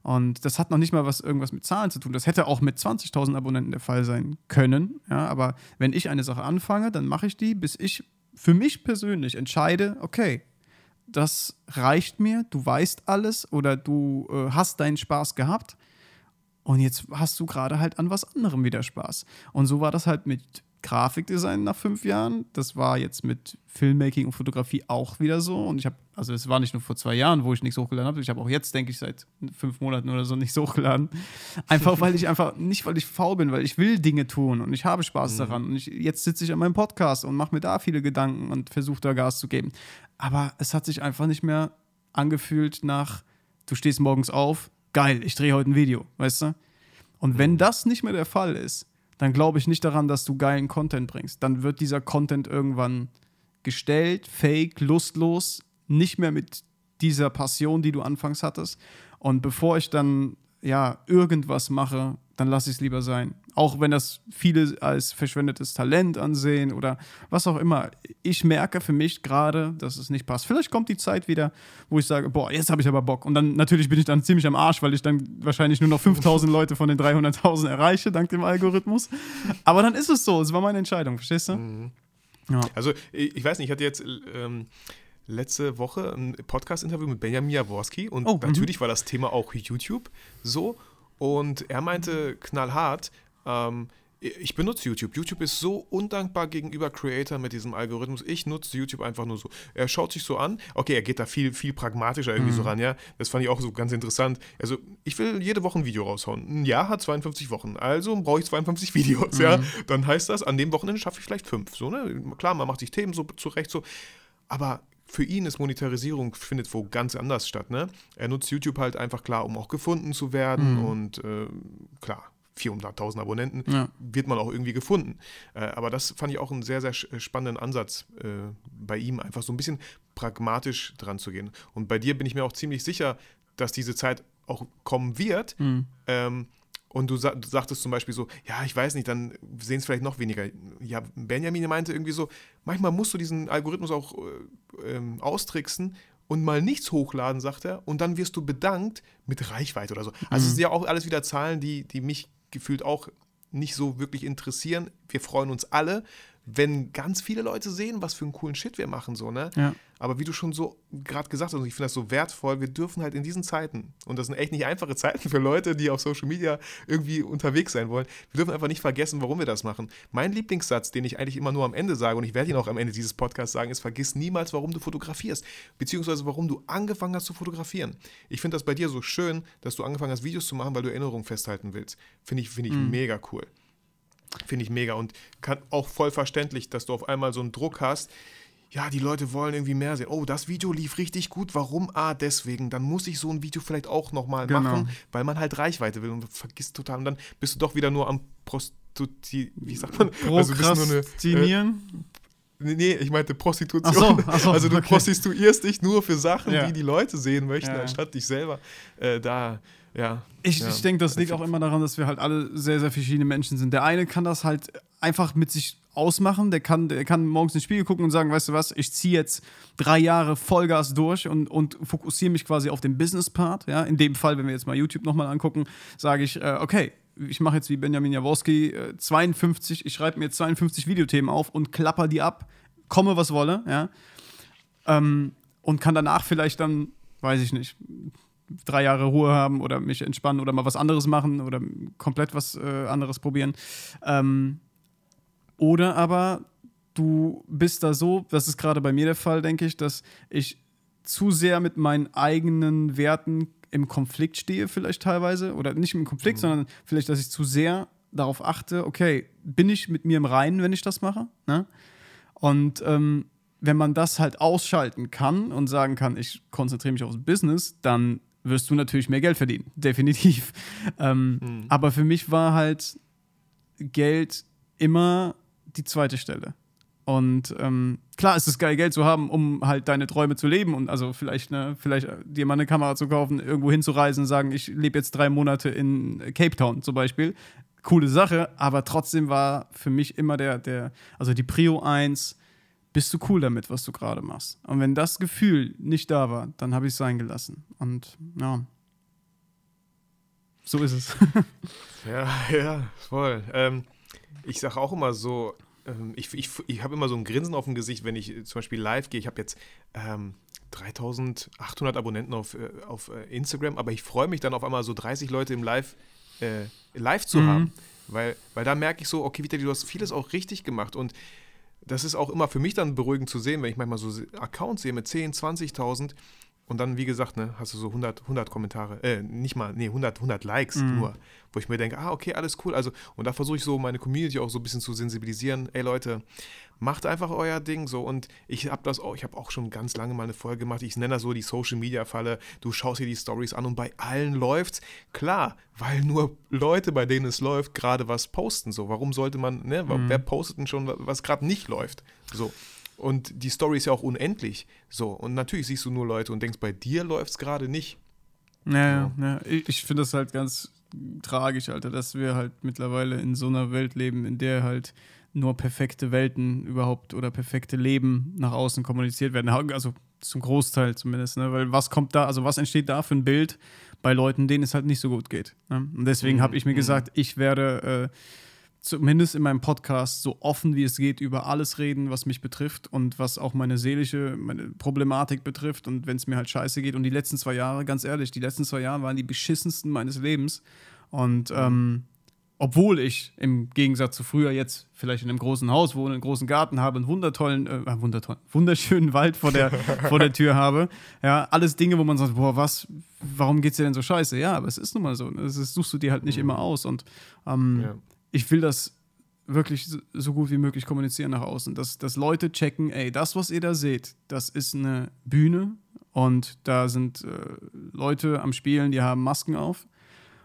Und das hat noch nicht mal was irgendwas mit Zahlen zu tun. Das hätte auch mit 20.000 Abonnenten der Fall sein können. Ja, aber wenn ich eine Sache anfange, dann mache ich die, bis ich für mich persönlich entscheide, okay, das reicht mir, du weißt alles oder du äh, hast deinen Spaß gehabt und jetzt hast du gerade halt an was anderem wieder Spaß. Und so war das halt mit Grafikdesign nach fünf Jahren. Das war jetzt mit Filmmaking und Fotografie auch wieder so. Und ich habe, also es war nicht nur vor zwei Jahren, wo ich nichts hochgeladen habe. Ich habe auch jetzt, denke ich, seit fünf Monaten oder so nichts hochgeladen. Einfach weil ich einfach, nicht weil ich faul bin, weil ich will Dinge tun und ich habe Spaß mhm. daran. Und ich, jetzt sitze ich an meinem Podcast und mache mir da viele Gedanken und versuche da Gas zu geben. Aber es hat sich einfach nicht mehr angefühlt nach, du stehst morgens auf, geil, ich drehe heute ein Video, weißt du? Und wenn mhm. das nicht mehr der Fall ist, dann glaube ich nicht daran, dass du geilen Content bringst. Dann wird dieser Content irgendwann gestellt, fake, lustlos, nicht mehr mit dieser Passion, die du anfangs hattest. Und bevor ich dann ja irgendwas mache, dann lasse ich es lieber sein. Auch wenn das viele als verschwendetes Talent ansehen oder was auch immer. Ich merke für mich gerade, dass es nicht passt. Vielleicht kommt die Zeit wieder, wo ich sage, boah, jetzt habe ich aber Bock. Und dann natürlich bin ich dann ziemlich am Arsch, weil ich dann wahrscheinlich nur noch 5000 Leute von den 300.000 erreiche, dank dem Algorithmus. Aber dann ist es so. Es war meine Entscheidung, verstehst du? Mhm. Ja. Also, ich weiß nicht, ich hatte jetzt. Ähm letzte Woche ein Podcast-Interview mit Benjamin Jaworski und oh, mhm. natürlich war das Thema auch YouTube so. Und er meinte knallhart, ähm, ich benutze YouTube. YouTube ist so undankbar gegenüber Creator mit diesem Algorithmus. Ich nutze YouTube einfach nur so. Er schaut sich so an. Okay, er geht da viel, viel pragmatischer irgendwie mhm. so ran, ja. Das fand ich auch so ganz interessant. Also, ich will jede Woche ein Video raushauen. Ein Jahr hat 52 Wochen. Also brauche ich 52 Videos, mhm. ja. Dann heißt das, an dem Wochenende schaffe ich vielleicht fünf. So, ne? Klar, man macht sich Themen so zurecht, so. Aber für ihn ist Monetarisierung findet wo ganz anders statt. Ne? Er nutzt YouTube halt einfach klar, um auch gefunden zu werden mhm. und äh, klar, 400.000 Abonnenten, ja. wird man auch irgendwie gefunden. Äh, aber das fand ich auch einen sehr, sehr äh, spannenden Ansatz äh, bei ihm, einfach so ein bisschen pragmatisch dran zu gehen. Und bei dir bin ich mir auch ziemlich sicher, dass diese Zeit auch kommen wird. Mhm. Ähm, und du, sa du, sagtest zum Beispiel so, ja, ich weiß nicht, dann sehen es vielleicht noch weniger. Ja, Benjamin meinte irgendwie so, manchmal musst du diesen Algorithmus auch äh, ähm, austricksen und mal nichts hochladen, sagt er, und dann wirst du bedankt mit Reichweite oder so. Also mhm. es sind ja auch alles wieder Zahlen, die, die mich gefühlt auch nicht so wirklich interessieren. Wir freuen uns alle, wenn ganz viele Leute sehen, was für einen coolen Shit wir machen, so, ne? Ja. Aber wie du schon so gerade gesagt hast, und ich finde das so wertvoll, wir dürfen halt in diesen Zeiten, und das sind echt nicht einfache Zeiten für Leute, die auf Social Media irgendwie unterwegs sein wollen, wir dürfen einfach nicht vergessen, warum wir das machen. Mein Lieblingssatz, den ich eigentlich immer nur am Ende sage, und ich werde ihn auch am Ende dieses Podcasts sagen, ist, vergiss niemals, warum du fotografierst, beziehungsweise warum du angefangen hast zu fotografieren. Ich finde das bei dir so schön, dass du angefangen hast, Videos zu machen, weil du Erinnerungen festhalten willst. Finde ich, find ich mhm. mega cool. Finde ich mega und kann auch voll verständlich, dass du auf einmal so einen Druck hast. Ja, die Leute wollen irgendwie mehr sehen. Oh, das Video lief richtig gut. Warum? Ah, deswegen. Dann muss ich so ein Video vielleicht auch nochmal genau. machen, weil man halt Reichweite will und vergisst total. Und dann bist du doch wieder nur am Prostituti... Wie sagt man? Prokrastinieren? Also äh, Nee, ich meinte Prostitution. Ach so, ach so, also du okay. prostituierst dich nur für Sachen, ja. die die Leute sehen möchten, ja. anstatt dich selber äh, da ja. Ich, ja. ich denke, das liegt auch immer daran, dass wir halt alle sehr, sehr verschiedene Menschen sind. Der eine kann das halt einfach mit sich ausmachen, der kann, der kann morgens ins Spiegel gucken und sagen, weißt du was, ich ziehe jetzt drei Jahre Vollgas durch und, und fokussiere mich quasi auf den Business-Part. Ja? In dem Fall, wenn wir jetzt mal YouTube nochmal angucken, sage ich, äh, okay, ich mache jetzt wie Benjamin Jaworski äh, 52, ich schreibe mir jetzt 52 Videothemen auf und klapper die ab, komme was wolle, ja. Ähm, und kann danach vielleicht dann, weiß ich nicht, drei Jahre Ruhe haben oder mich entspannen oder mal was anderes machen oder komplett was äh, anderes probieren. Ähm, oder aber du bist da so, das ist gerade bei mir der Fall, denke ich, dass ich zu sehr mit meinen eigenen Werten im Konflikt stehe, vielleicht teilweise. Oder nicht im Konflikt, mhm. sondern vielleicht, dass ich zu sehr darauf achte, okay, bin ich mit mir im Reinen, wenn ich das mache? Ne? Und ähm, wenn man das halt ausschalten kann und sagen kann, ich konzentriere mich aufs Business, dann wirst du natürlich mehr Geld verdienen, definitiv. Ähm, mhm. Aber für mich war halt Geld immer die zweite Stelle. Und ähm, klar ist es geil, Geld zu haben, um halt deine Träume zu leben und also vielleicht, ne, vielleicht dir mal eine Kamera zu kaufen, irgendwo hinzureisen und sagen, ich lebe jetzt drei Monate in Cape Town zum Beispiel. Coole Sache, aber trotzdem war für mich immer der, der, also die Prio 1, bist du cool damit, was du gerade machst. Und wenn das Gefühl nicht da war, dann habe ich es sein gelassen. Und ja, so ist es. ja, ja, voll. Ähm, ich sage auch immer so, ähm, ich, ich, ich habe immer so ein Grinsen auf dem Gesicht, wenn ich zum Beispiel live gehe. Ich habe jetzt ähm, 3800 Abonnenten auf, äh, auf äh, Instagram, aber ich freue mich dann auf einmal so 30 Leute im Live, äh, live zu mhm. haben. Weil, weil da merke ich so, okay, Vitali, du hast vieles auch richtig gemacht. Und das ist auch immer für mich dann beruhigend zu sehen, wenn ich manchmal so Accounts sehe mit 10, 20.000 und dann, wie gesagt, ne, hast du so 100, 100 Kommentare, äh, nicht mal, nee, 100, 100 Likes mhm. nur, wo ich mir denke, ah, okay, alles cool. Also, und da versuche ich so meine Community auch so ein bisschen zu sensibilisieren. Ey, Leute, macht einfach euer Ding so. Und ich habe das auch, ich habe auch schon ganz lange mal eine Folge gemacht. Ich nenne das so die Social Media Falle. Du schaust dir die Stories an und bei allen läuft's. Klar, weil nur Leute, bei denen es läuft, gerade was posten. So, warum sollte man, ne, mhm. wer postet denn schon, was gerade nicht läuft? So. Und die Story ist ja auch unendlich. So, und natürlich siehst du nur Leute und denkst, bei dir läuft es gerade nicht. Ja, so. ja. ich, ich finde das halt ganz tragisch, Alter, dass wir halt mittlerweile in so einer Welt leben, in der halt nur perfekte Welten überhaupt oder perfekte Leben nach außen kommuniziert werden. Also zum Großteil zumindest, ne? Weil was kommt da, also was entsteht da für ein Bild bei Leuten, denen es halt nicht so gut geht. Ne? Und deswegen mhm. habe ich mir mhm. gesagt, ich werde äh, zumindest in meinem Podcast so offen wie es geht über alles reden, was mich betrifft und was auch meine seelische meine Problematik betrifft und wenn es mir halt scheiße geht. Und die letzten zwei Jahre, ganz ehrlich, die letzten zwei Jahre waren die beschissensten meines Lebens. Und mhm. ähm, obwohl ich im Gegensatz zu früher jetzt vielleicht in einem großen Haus wohne, einen großen Garten habe, einen wundertollen, äh, wundertollen, wunderschönen Wald vor der, vor der Tür habe. Ja, alles Dinge, wo man sagt, boah, was, warum geht's dir denn so scheiße? Ja, aber es ist nun mal so. Das suchst du dir halt nicht mhm. immer aus. Und ähm, ja. Ich will das wirklich so gut wie möglich kommunizieren nach außen, dass, dass Leute checken, ey, das, was ihr da seht, das ist eine Bühne und da sind äh, Leute am Spielen, die haben Masken auf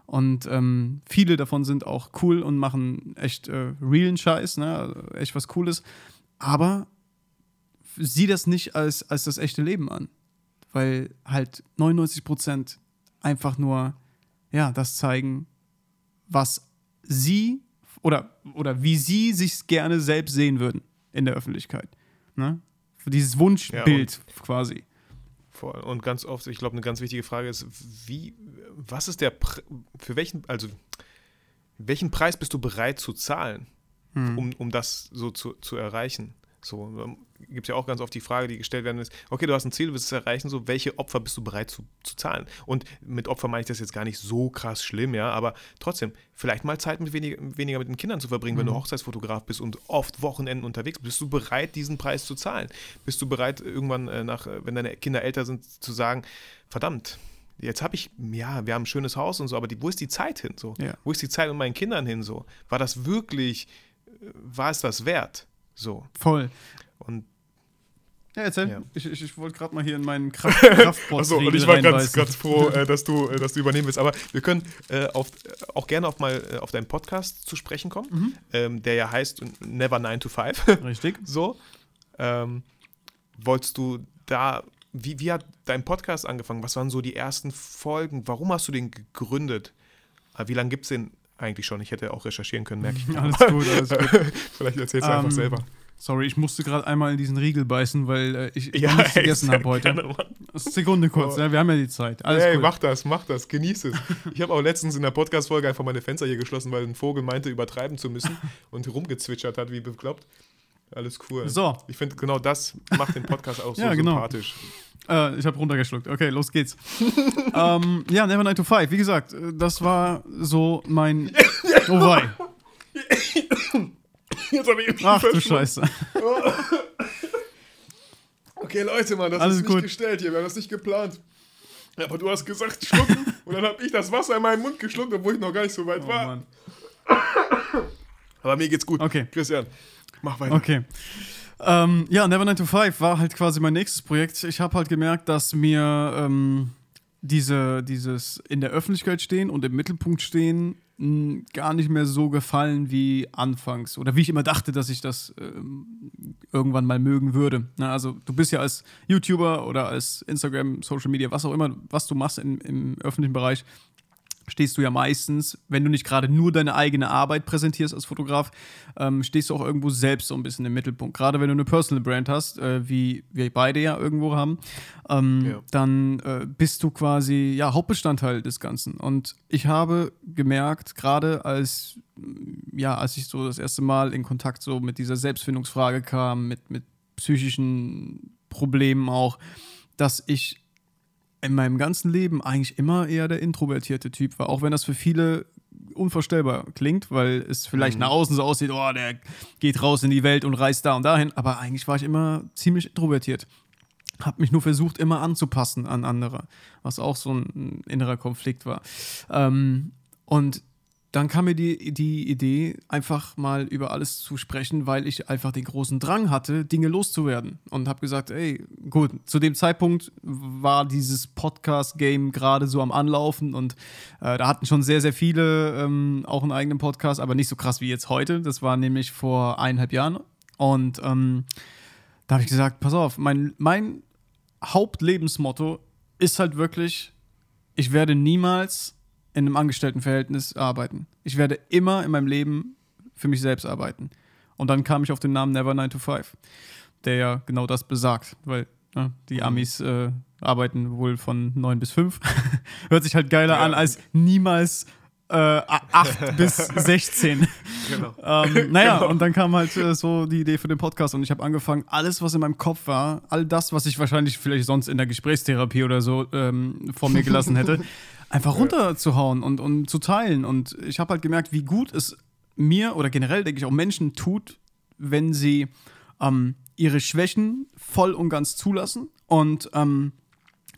und ähm, viele davon sind auch cool und machen echt äh, realen Scheiß, ne? Also echt was Cooles. Aber sieh das nicht als, als das echte Leben an. Weil halt 99 Prozent einfach nur, ja, das zeigen, was sie oder, oder wie sie sich gerne selbst sehen würden in der Öffentlichkeit. Ne? Dieses Wunschbild ja, quasi. Voll. Und ganz oft, ich glaube, eine ganz wichtige Frage ist, wie, was ist der, für welchen, also welchen Preis bist du bereit zu zahlen, hm. um, um das so zu, zu erreichen? So, ähm, gibt es ja auch ganz oft die Frage, die gestellt werden ist, okay, du hast ein Ziel, du willst es erreichen, so, welche Opfer bist du bereit zu, zu zahlen? Und mit Opfer meine ich das jetzt gar nicht so krass schlimm, ja, aber trotzdem, vielleicht mal Zeit mit wenig, weniger mit den Kindern zu verbringen, mhm. wenn du mhm. Hochzeitsfotograf bist und oft Wochenenden unterwegs bist. Bist du bereit, diesen Preis zu zahlen? Bist du bereit, irgendwann äh, nach, äh, wenn deine Kinder älter sind, zu sagen, verdammt, jetzt habe ich, ja, wir haben ein schönes Haus und so, aber die, wo ist die Zeit hin? So? Ja. Wo ist die Zeit mit meinen Kindern hin? So? War das wirklich, äh, war es das wert? So. Voll. Und ja, erzähl. Ja. Ich, ich, ich wollte gerade mal hier in meinen Kraft Achso, und ich war ganz, ganz froh, äh, dass, du, äh, dass du übernehmen willst. Aber wir können äh, auf, auch gerne auf mal äh, auf deinen Podcast zu sprechen kommen, mhm. ähm, der ja heißt Never 9 to 5. Richtig. so. Ähm, wolltest du da, wie, wie hat dein Podcast angefangen? Was waren so die ersten Folgen? Warum hast du den gegründet? Ah, wie lange gibt es den eigentlich schon? Ich hätte auch recherchieren können, merke ich. alles gut, alles gut. Vielleicht erzählst du um, einfach ähm, selber. Sorry, ich musste gerade einmal in diesen Riegel beißen, weil äh, ich, ich ja, nichts gegessen habe heute. Gerne, Sekunde kurz, oh. ja, wir haben ja die Zeit. Alles hey, cool. mach das, mach das, genieß es. ich habe auch letztens in der Podcast-Folge einfach meine Fenster hier geschlossen, weil ein Vogel meinte, übertreiben zu müssen und rumgezwitschert hat, wie bekloppt. Alles cool. So. Ich finde, genau das macht den Podcast auch so ja, genau. sympathisch. Äh, ich habe runtergeschluckt. Okay, los geht's. ähm, ja, Never 9 to 5. Wie gesagt, äh, das war so mein. Oh wei. Jetzt habe ich Ach du Scheiße. okay, Leute, Mann, das Alles ist nicht gut. gestellt hier. Wir haben das nicht geplant. Aber du hast gesagt, schlucken. und dann habe ich das Wasser in meinen Mund geschluckt, obwohl ich noch gar nicht so weit oh, war. Mann. Aber mir geht's gut. Okay. Christian, mach weiter. Okay. Ähm, ja, Never 9 to 5 war halt quasi mein nächstes Projekt. Ich habe halt gemerkt, dass mir ähm, diese, dieses in der Öffentlichkeit stehen und im Mittelpunkt stehen gar nicht mehr so gefallen wie anfangs oder wie ich immer dachte, dass ich das ähm, irgendwann mal mögen würde. Na, also du bist ja als YouTuber oder als Instagram, Social Media, was auch immer, was du machst in, im öffentlichen Bereich, stehst du ja meistens, wenn du nicht gerade nur deine eigene Arbeit präsentierst als Fotograf, ähm, stehst du auch irgendwo selbst so ein bisschen im Mittelpunkt. Gerade wenn du eine Personal Brand hast, äh, wie wir beide ja irgendwo haben, ähm, ja. dann äh, bist du quasi ja Hauptbestandteil des Ganzen. Und ich habe gemerkt, gerade als ja, als ich so das erste Mal in Kontakt so mit dieser Selbstfindungsfrage kam, mit, mit psychischen Problemen auch, dass ich in meinem ganzen Leben eigentlich immer eher der introvertierte Typ war, auch wenn das für viele unvorstellbar klingt, weil es vielleicht mhm. nach außen so aussieht, oh, der geht raus in die Welt und reist da und dahin, aber eigentlich war ich immer ziemlich introvertiert. Hab mich nur versucht, immer anzupassen an andere, was auch so ein innerer Konflikt war. Ähm, und dann kam mir die, die Idee, einfach mal über alles zu sprechen, weil ich einfach den großen Drang hatte, Dinge loszuwerden. Und habe gesagt, ey, gut, zu dem Zeitpunkt war dieses Podcast-Game gerade so am Anlaufen und äh, da hatten schon sehr, sehr viele ähm, auch einen eigenen Podcast, aber nicht so krass wie jetzt heute. Das war nämlich vor eineinhalb Jahren. Und ähm, da habe ich gesagt, pass auf, mein, mein Hauptlebensmotto ist halt wirklich, ich werde niemals in einem Angestelltenverhältnis arbeiten. Ich werde immer in meinem Leben für mich selbst arbeiten. Und dann kam ich auf den Namen Never 9 to 5, der ja genau das besagt, weil ne, die mhm. Amis äh, arbeiten wohl von 9 bis 5. Hört sich halt geiler ja. an als niemals äh, 8 bis 16. Genau. ähm, naja, genau. und dann kam halt äh, so die Idee für den Podcast und ich habe angefangen, alles, was in meinem Kopf war, all das, was ich wahrscheinlich vielleicht sonst in der Gesprächstherapie oder so ähm, vor mir gelassen hätte, einfach runterzuhauen und, und zu teilen. Und ich habe halt gemerkt, wie gut es mir oder generell, denke ich, auch Menschen tut, wenn sie ähm, ihre Schwächen voll und ganz zulassen und ähm,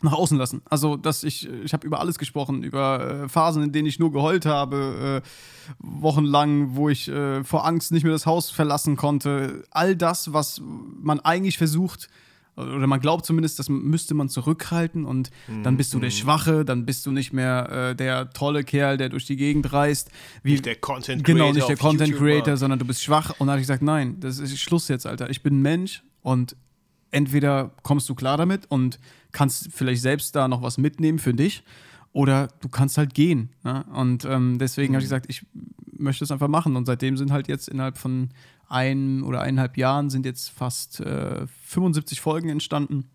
nach außen lassen. Also, dass ich, ich habe über alles gesprochen, über äh, Phasen, in denen ich nur geheult habe, äh, wochenlang, wo ich äh, vor Angst nicht mehr das Haus verlassen konnte. All das, was man eigentlich versucht, oder man glaubt zumindest, das müsste man zurückhalten und dann bist du der mhm. Schwache, dann bist du nicht mehr äh, der tolle Kerl, der durch die Gegend reist. Wie, nicht der Content Creator. Genau, nicht der Content YouTube Creator, sondern du bist schwach. Und dann habe ich gesagt, nein, das ist Schluss jetzt, Alter. Ich bin ein Mensch und entweder kommst du klar damit und kannst vielleicht selbst da noch was mitnehmen für dich oder du kannst halt gehen. Ne? Und ähm, deswegen mhm. habe ich gesagt, ich möchte es einfach machen. Und seitdem sind halt jetzt innerhalb von ein oder eineinhalb Jahren sind jetzt fast äh, 75 Folgen entstanden.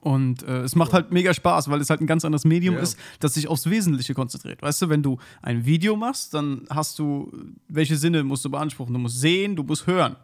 Und äh, es macht halt mega Spaß, weil es halt ein ganz anderes Medium ja. ist, das sich aufs Wesentliche konzentriert. Weißt du, wenn du ein Video machst, dann hast du, welche Sinne musst du beanspruchen? Du musst sehen, du musst hören.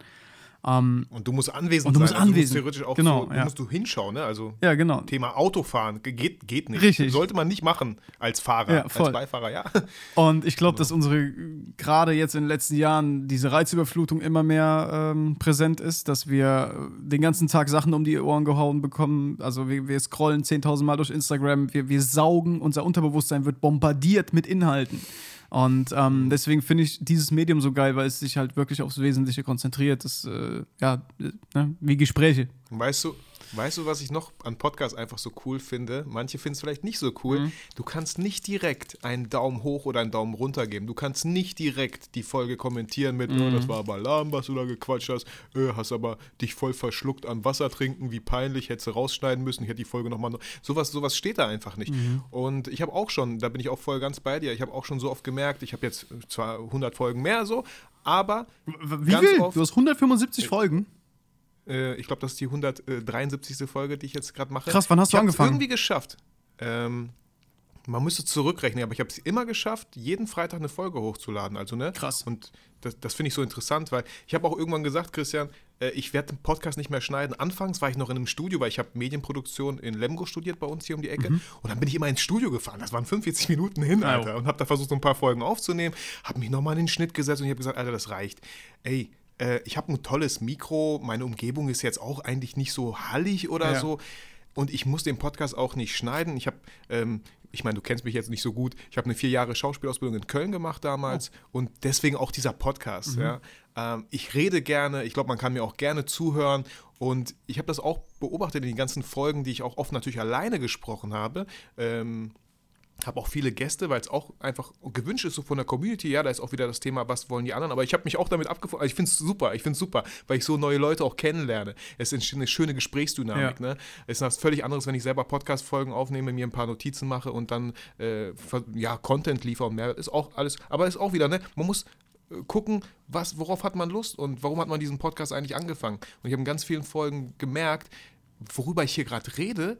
Ähm, und du musst anwesend und du musst sein. Anwesend. Du musst theoretisch auch genau, so, ja. musst du hinschauen, ne? Also ja, genau. Thema Autofahren geht, geht nicht. Richtig. Sollte man nicht machen als Fahrer, ja, als Beifahrer, ja. Und ich glaube, genau. dass unsere gerade jetzt in den letzten Jahren diese Reizüberflutung immer mehr ähm, präsent ist, dass wir den ganzen Tag Sachen um die Ohren gehauen bekommen. Also wir, wir scrollen 10.000 Mal durch Instagram, wir, wir saugen, unser Unterbewusstsein wird bombardiert mit Inhalten. Und ähm, deswegen finde ich dieses Medium so geil, weil es sich halt wirklich aufs Wesentliche konzentriert. Das, äh, ja, ne, wie Gespräche. Weißt du, Weißt du, was ich noch an Podcasts einfach so cool finde? Manche finden es vielleicht nicht so cool. Mhm. Du kannst nicht direkt einen Daumen hoch oder einen Daumen runter geben. Du kannst nicht direkt die Folge kommentieren mit, mhm. oh, das war aber lahm, was du da gequatscht hast. Äh, hast aber dich voll verschluckt an Wasser trinken. Wie peinlich, hättest du rausschneiden müssen. Ich hätte die Folge nochmal. Noch sowas, sowas steht da einfach nicht. Mhm. Und ich habe auch schon, da bin ich auch voll ganz bei dir, ich habe auch schon so oft gemerkt, ich habe jetzt zwar 100 Folgen mehr so, aber. Wie viel? du hast 175 äh, Folgen? Äh, ich glaube, das ist die 173. Folge, die ich jetzt gerade mache. Krass, wann hast du angefangen? irgendwie geschafft. Ähm, man müsste zurückrechnen, aber ich habe es immer geschafft, jeden Freitag eine Folge hochzuladen. Also, ne? Krass. Und das, das finde ich so interessant, weil ich habe auch irgendwann gesagt, Christian, äh, ich werde den Podcast nicht mehr schneiden. Anfangs war ich noch in einem Studio, weil ich habe Medienproduktion in Lemgo studiert bei uns hier um die Ecke. Mhm. Und dann bin ich immer ins Studio gefahren. Das waren 45 Minuten hin, Alter. Und habe da versucht, so ein paar Folgen aufzunehmen. Habe mich nochmal in den Schnitt gesetzt und ich habe gesagt, Alter, das reicht. Ey, äh, ich habe ein tolles Mikro, meine Umgebung ist jetzt auch eigentlich nicht so hallig oder ja. so. Und ich muss den Podcast auch nicht schneiden. Ich habe, ähm, ich meine, du kennst mich jetzt nicht so gut. Ich habe eine vier Jahre Schauspielausbildung in Köln gemacht damals oh. und deswegen auch dieser Podcast. Mhm. Ja. Ähm, ich rede gerne, ich glaube, man kann mir auch gerne zuhören und ich habe das auch beobachtet in den ganzen Folgen, die ich auch oft natürlich alleine gesprochen habe. Ähm, habe auch viele Gäste, weil es auch einfach gewünscht ist so von der Community. Ja, da ist auch wieder das Thema, was wollen die anderen. Aber ich habe mich auch damit abgefunden. Also ich finde es super, ich finde es super, weil ich so neue Leute auch kennenlerne. Es entsteht eine schöne Gesprächsdynamik. Ja. Ne? Es ist was völlig anderes, wenn ich selber Podcast-Folgen aufnehme, mir ein paar Notizen mache und dann äh, ja, Content liefere und mehr. Ist auch alles, aber ist auch wieder, ne? Man muss äh, gucken, was, worauf hat man Lust und warum hat man diesen Podcast eigentlich angefangen. Und ich habe in ganz vielen Folgen gemerkt, worüber ich hier gerade rede,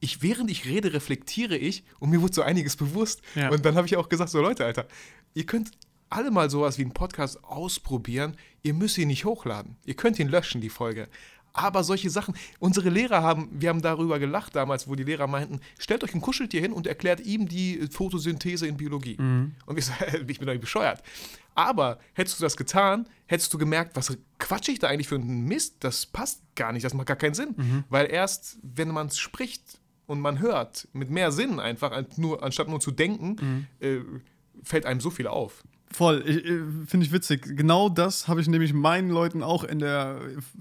ich, während ich rede, reflektiere ich und mir wurde so einiges bewusst. Ja. Und dann habe ich auch gesagt: So, Leute, Alter, ihr könnt alle mal sowas wie einen Podcast ausprobieren. Ihr müsst ihn nicht hochladen. Ihr könnt ihn löschen, die Folge. Aber solche Sachen, unsere Lehrer haben, wir haben darüber gelacht damals, wo die Lehrer meinten, stellt euch ein Kuscheltier hin und erklärt ihm die Photosynthese in Biologie. Mhm. Und ich, so, ich bin doch nicht bescheuert. Aber hättest du das getan, hättest du gemerkt, was quatsch ich da eigentlich für einen Mist? Das passt gar nicht, das macht gar keinen Sinn. Mhm. Weil erst, wenn man es spricht, und man hört mit mehr Sinn einfach, nur, anstatt nur zu denken, mhm. äh, fällt einem so viel auf. Voll, finde ich witzig. Genau das habe ich nämlich meinen Leuten auch in der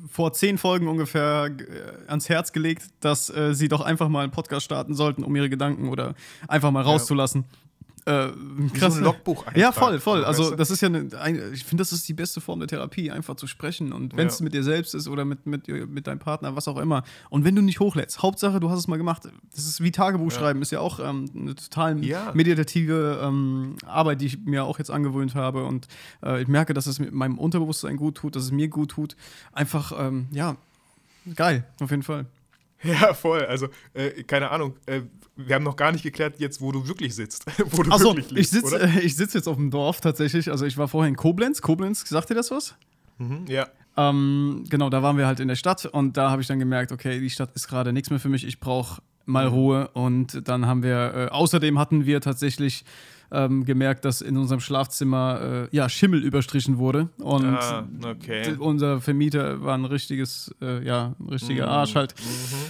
vor zehn Folgen ungefähr äh, ans Herz gelegt, dass äh, sie doch einfach mal einen Podcast starten sollten, um ihre Gedanken oder einfach mal rauszulassen. Ja. Äh, krass. So ein Logbuch Ja, voll, voll. Also, das ist ja eine, ich finde, das ist die beste Form der Therapie, einfach zu sprechen. Und wenn es ja. mit dir selbst ist oder mit, mit, mit deinem Partner, was auch immer. Und wenn du nicht hochlädst, Hauptsache, du hast es mal gemacht. Das ist wie Tagebuch schreiben, ja. ist ja auch ähm, eine total ja. meditative ähm, Arbeit, die ich mir auch jetzt angewöhnt habe. Und äh, ich merke, dass es meinem Unterbewusstsein gut tut, dass es mir gut tut. Einfach, ähm, ja, geil, auf jeden Fall. Ja, voll. Also, äh, keine Ahnung. Äh, wir haben noch gar nicht geklärt, jetzt, wo du wirklich sitzt. wo du Achso, wirklich lebst, ich sitze äh, sitz jetzt auf dem Dorf tatsächlich. Also, ich war vorher in Koblenz. Koblenz, sagt dir das was? Mhm, ja. Ähm, genau, da waren wir halt in der Stadt und da habe ich dann gemerkt, okay, die Stadt ist gerade nichts mehr für mich. Ich brauche mal Ruhe. Und dann haben wir, äh, außerdem hatten wir tatsächlich ähm, gemerkt, dass in unserem Schlafzimmer äh, ja, Schimmel überstrichen wurde. Und Ah, okay. unser Vermieter war ein richtiges, äh, ja, ein richtiger Mhm. Arsch halt.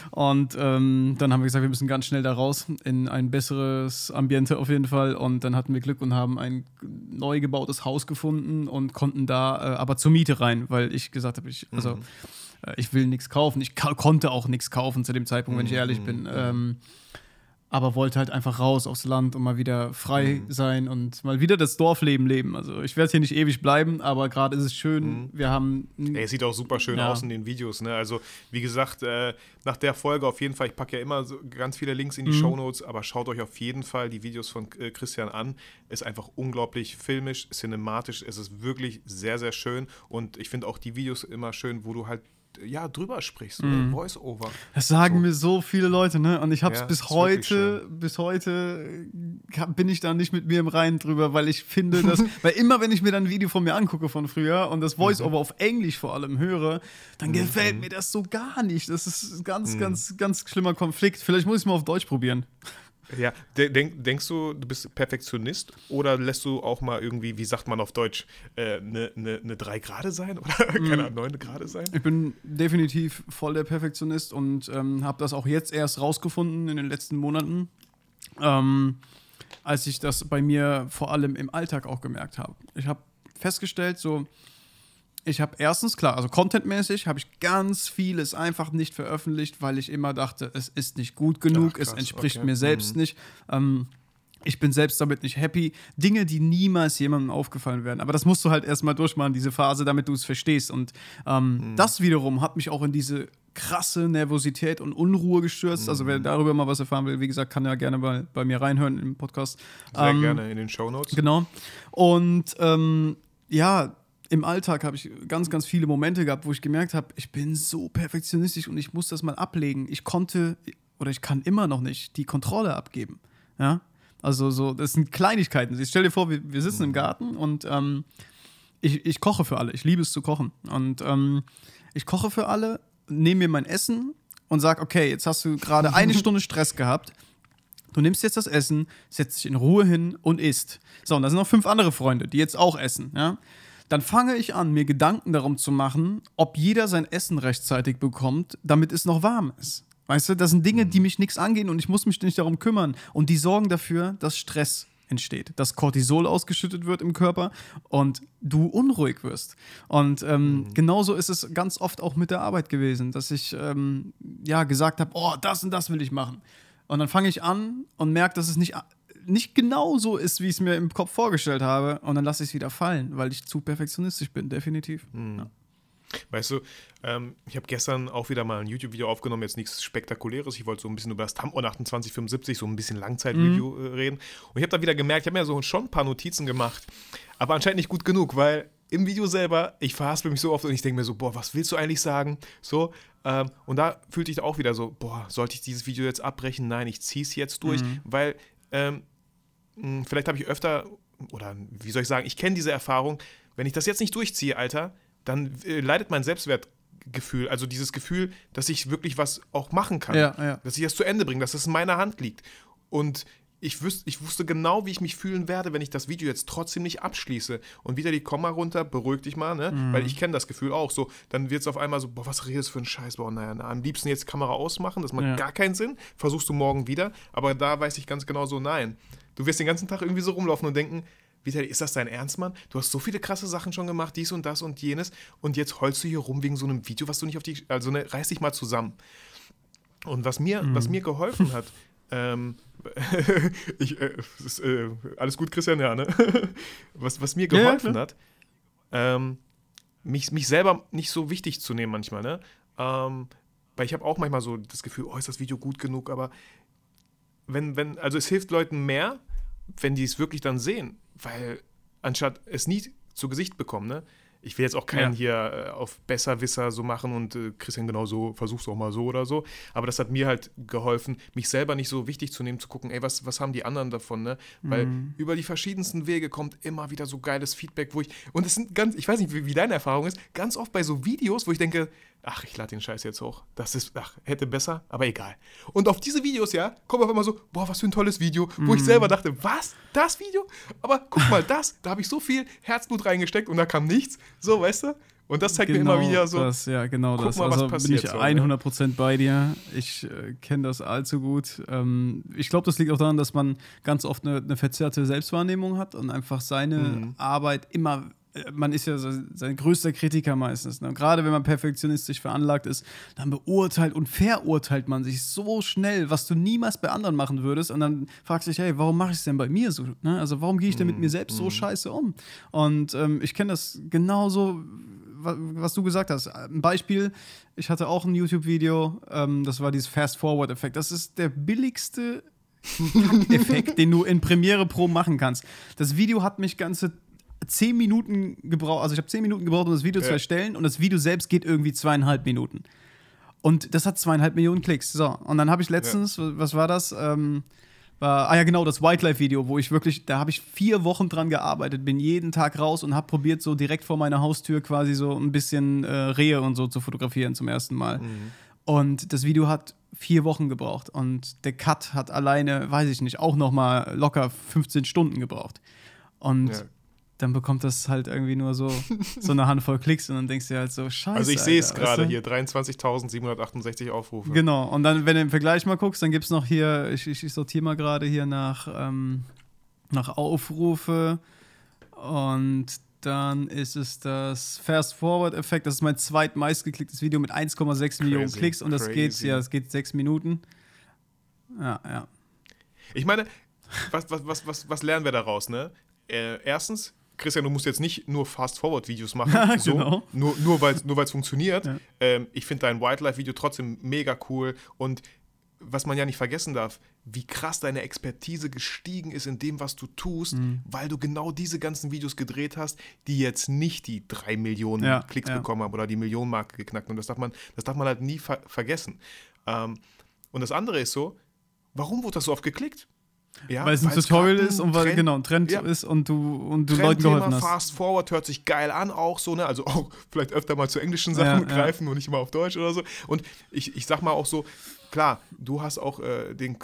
Und ähm, dann haben wir gesagt, wir müssen ganz schnell da raus in ein besseres Ambiente auf jeden Fall. Und dann hatten wir Glück und haben ein neu gebautes Haus gefunden und konnten da äh, aber zur Miete rein, weil ich gesagt habe, ich, also äh, ich will nichts kaufen. Ich konnte auch nichts kaufen zu dem Zeitpunkt, wenn ich ehrlich bin. Ähm, aber wollte halt einfach raus aufs Land und mal wieder frei sein und mal wieder das Dorfleben leben. Also ich werde hier nicht ewig bleiben, aber gerade ist es schön. Wir haben Ey, es sieht auch super schön Ja. aus in den Videos. Ne? Also, wie gesagt, äh, nach der Folge auf jeden Fall, ich packe ja immer so ganz viele Links in Mhm. die Shownotes, aber schaut euch auf jeden Fall die Videos von äh, Christian an. Ist einfach unglaublich filmisch, cinematisch. Es ist wirklich sehr, sehr schön. Und ich finde auch die Videos immer schön, wo du halt ja, drüber sprichst, Mhm. Voice-Over. Das sagen So. mir so viele Leute, ne? Und ich habe es Ja, bis heute, bis heute äh, bin ich da nicht mit mir im Reinen drüber, weil ich finde, dass, weil immer wenn ich mir dann ein Video von mir angucke von früher und das Voice-Over auf Englisch vor allem höre, dann gefällt mir das so gar nicht. Das ist ein ganz, ganz, ganz schlimmer Konflikt. Vielleicht muss ich es mal auf Deutsch probieren. Ja, de denk, denkst du, du bist Perfektionist oder lässt du auch mal irgendwie, wie sagt man auf Deutsch, eine äh, ne, ne, ne 3 Grade sein oder keine Ahnung, 9 Grade sein? Ich bin definitiv voll der Perfektionist und ähm, habe das auch jetzt erst rausgefunden in den letzten Monaten, ähm, als ich das bei mir vor allem im Alltag auch gemerkt habe. Ich habe festgestellt, so, ich habe erstens, klar, also contentmäßig habe ich ganz vieles einfach nicht veröffentlicht, weil ich immer dachte, es ist nicht gut genug, Ach, krass, es entspricht okay. mir selbst Mhm. nicht. Ähm, ich bin selbst damit nicht happy. Dinge, die niemals jemandem aufgefallen wären. Aber das musst du halt erstmal durchmachen, diese Phase, damit du es verstehst. Und ähm, das wiederum hat mich auch in diese krasse Nervosität und Unruhe gestürzt. Also wer darüber mal was erfahren will, wie gesagt, kann ja gerne bei, bei mir reinhören im Podcast. Sehr Ähm, gerne in den Shownotes. Genau. Und ähm, ja, im Alltag habe ich ganz, ganz viele Momente gehabt, wo ich gemerkt habe, ich bin so perfektionistisch und ich muss das mal ablegen. Ich konnte oder ich kann immer noch nicht die Kontrolle abgeben. Ja. Also so, das sind Kleinigkeiten. Ich stell dir vor, wir, wir sitzen im Garten und ähm, ich, ich koche für alle. Ich liebe es zu kochen. Und ähm, ich koche für alle, nehme mir mein Essen und sage, okay, jetzt hast du gerade eine Stunde Stress gehabt. Du nimmst jetzt das Essen, setzt dich in Ruhe hin und isst. So, und da sind noch fünf andere Freunde, die jetzt auch essen, ja. Dann fange ich an, mir Gedanken darum zu machen, ob jeder sein Essen rechtzeitig bekommt, damit es noch warm ist. Weißt du, das sind Dinge, die mich nichts angehen und ich muss mich nicht darum kümmern. Und die sorgen dafür, dass Stress entsteht, dass Cortisol ausgeschüttet wird im Körper und du unruhig wirst. Und ähm, genauso ist es ganz oft auch mit der Arbeit gewesen, dass ich ähm, ja gesagt habe, oh, das und das will ich machen. Und dann fange ich an und merke, dass es nicht, nicht genau so ist, wie ich es mir im Kopf vorgestellt habe. Und dann lasse ich es wieder fallen, weil ich zu perfektionistisch bin, definitiv. Ja. Weißt du, ähm, ich habe gestern auch wieder mal ein YouTube-Video aufgenommen, jetzt nichts Spektakuläres. Ich wollte so ein bisschen über das Tampon 2875, so ein bisschen Langzeit-Review Mhm. äh, reden. Und ich habe da wieder gemerkt, ich habe mir so schon ein paar Notizen gemacht, aber anscheinend nicht gut genug, weil im Video selber, ich verhaspel mich so oft und ich denke mir so, boah, was willst du eigentlich sagen? So, ähm, und da fühlte ich auch wieder so, boah, sollte ich dieses Video jetzt abbrechen? Nein, ich ziehe es jetzt durch, Mhm. weil ähm, vielleicht habe ich öfter, oder wie soll ich sagen, ich kenne diese Erfahrung, wenn ich das jetzt nicht durchziehe, Alter, dann äh, leidet mein Selbstwertgefühl, also dieses Gefühl, dass ich wirklich was auch machen kann, Ja, ja. dass ich das zu Ende bringe, dass es in meiner Hand liegt. Und ich, wüs ich wusste genau, wie ich mich fühlen werde, wenn ich das Video jetzt trotzdem nicht abschließe. Und wieder die Komma runter, beruhig dich mal, ne? Mhm. Weil ich kenne das Gefühl auch so. Dann wird es auf einmal so, boah, was redest du für ein Scheiß? Boah, naja, na, am liebsten jetzt Kamera ausmachen, das macht Ja. gar keinen Sinn. Versuchst du morgen wieder. Aber da weiß ich ganz genau so, nein. Du wirst den ganzen Tag irgendwie so rumlaufen und denken, Vitali, ist das dein Ernst, Mann? Du hast so viele krasse Sachen schon gemacht, dies und das und jenes. Und jetzt heulst du hier rum wegen so einem Video, was du nicht auf die. Also ne, reiß dich mal zusammen. Und was mir, was mir geholfen hat, ähm, ich, äh, ist, äh, alles gut, Christian, ja, ne? was, was mir Ja, ja, geholfen klar. hat, ähm, mich, mich selber nicht so wichtig zu nehmen manchmal, ne? Ähm, weil ich habe auch manchmal so das Gefühl, oh, ist das Video gut genug, aber wenn, wenn, also es hilft Leuten mehr, wenn die es wirklich dann sehen, weil anstatt es nie zu Gesicht bekommen, ne? Ich will jetzt auch keinen hier äh, auf Besserwisser so machen und äh, Christian genau so, versuch's auch mal so oder so. Aber das hat mir halt geholfen, mich selber nicht so wichtig zu nehmen, zu gucken, ey, was, was haben die anderen davon, ne? Weil Mhm. über die verschiedensten Wege kommt immer wieder so geiles Feedback, wo ich, und es sind ganz, ich weiß nicht, wie, wie deine Erfahrung ist, ganz oft bei so Videos, wo ich denke, ach, ich lade den Scheiß jetzt hoch. Das ist, ach, hätte besser, aber egal. Und auf diese Videos, ja, kommen auf einmal so, boah, was für ein tolles Video, wo ich Mhm. selber dachte, was? Das Video? Aber guck mal, das, da habe ich so viel Herzblut reingesteckt und da kam nichts. So, weißt du? Und das zeigt mir immer wieder so, Genau Das, ja, genau guck das. mal, was also passiert bin ich so, ne? 100% bei dir. Ich äh, kenne das allzu gut. Ähm, ich glaube, das liegt auch daran, dass man ganz oft eine, eine verzerrte Selbstwahrnehmung hat und einfach seine Mhm. Arbeit immer. Man ist ja so sein größter Kritiker meistens. Ne? Und Gerade wenn man perfektionistisch veranlagt ist, dann beurteilt und verurteilt man sich so schnell, was du niemals bei anderen machen würdest. Und dann fragst du dich, hey, warum mache ich es denn bei mir so? Ne? Also warum gehe ich denn mit mir selbst so scheiße um? Und ähm, ich kenne das genauso, wa- was du gesagt hast. Ein Beispiel, ich hatte auch ein YouTube-Video, ähm, das war dieses Fast-Forward-Effekt. Das ist der billigste Effekt, den du in Premiere Pro machen kannst. Das Video hat mich ganze 10 Minuten gebraucht, also ich habe 10 Minuten gebraucht, um das Video zu Ja. erstellen und das Video selbst geht irgendwie zweieinhalb Minuten. Und das hat zweieinhalb Millionen Klicks. So, und dann habe ich letztens, was war das? Ähm, war, ah ja, genau, das Wildlife-Video, wo ich wirklich, da habe ich vier Wochen dran gearbeitet, bin jeden Tag raus und habe probiert, so direkt vor meiner Haustür quasi so ein bisschen äh, Rehe und so zu fotografieren zum ersten Mal. Und das Video hat vier Wochen gebraucht und der Cut hat alleine, weiß ich nicht, auch noch mal locker 15 Stunden gebraucht. Und Ja. Dann bekommt das halt irgendwie nur so, so eine Handvoll Klicks und dann denkst du dir halt so, scheiße. also ich sehe es gerade hier, 23.768 Aufrufe. Genau, und dann, wenn du im Vergleich mal guckst, dann gibt es noch hier, ich, ich, sortiere mal gerade hier nach, ähm, nach Aufrufe und dann ist es das Fast-Forward-Effekt, das ist mein zweitmeistgeklicktes Video mit 1,6 Millionen Klicks und das geht, ja, es geht sechs Minuten. Ja, ja. Ich meine, was, was, was, was, was lernen wir daraus, ne? Äh, erstens, Christian, du musst jetzt nicht nur Fast-Forward-Videos machen, so, Genau. nur, nur weil es nur weil's funktioniert. Ja. Ähm, ich finde dein Wildlife-Video trotzdem mega cool und was man ja nicht vergessen darf, wie krass deine Expertise gestiegen ist in dem, was du tust, Mhm. weil du genau diese ganzen Videos gedreht hast, die jetzt nicht die drei Millionen Ja, Klicks ja. bekommen haben oder die Millionenmarke geknackt. Und das darf man, das darf man halt nie ver vergessen. Ähm, und das andere ist so, warum wurde das so oft geklickt? Ja, weil es ein Tutorial ist und weil, Trend- genau, ein Trend Ja. ist und du, und du Leuten Trendthema, geholfen hast. Fast Forward hört sich geil an, auch so, ne? Also auch vielleicht öfter mal zu englischen Sachen ja. greifen und nicht immer auf Deutsch oder so. Und ich, ich sag mal auch so, klar, du hast auch äh, den,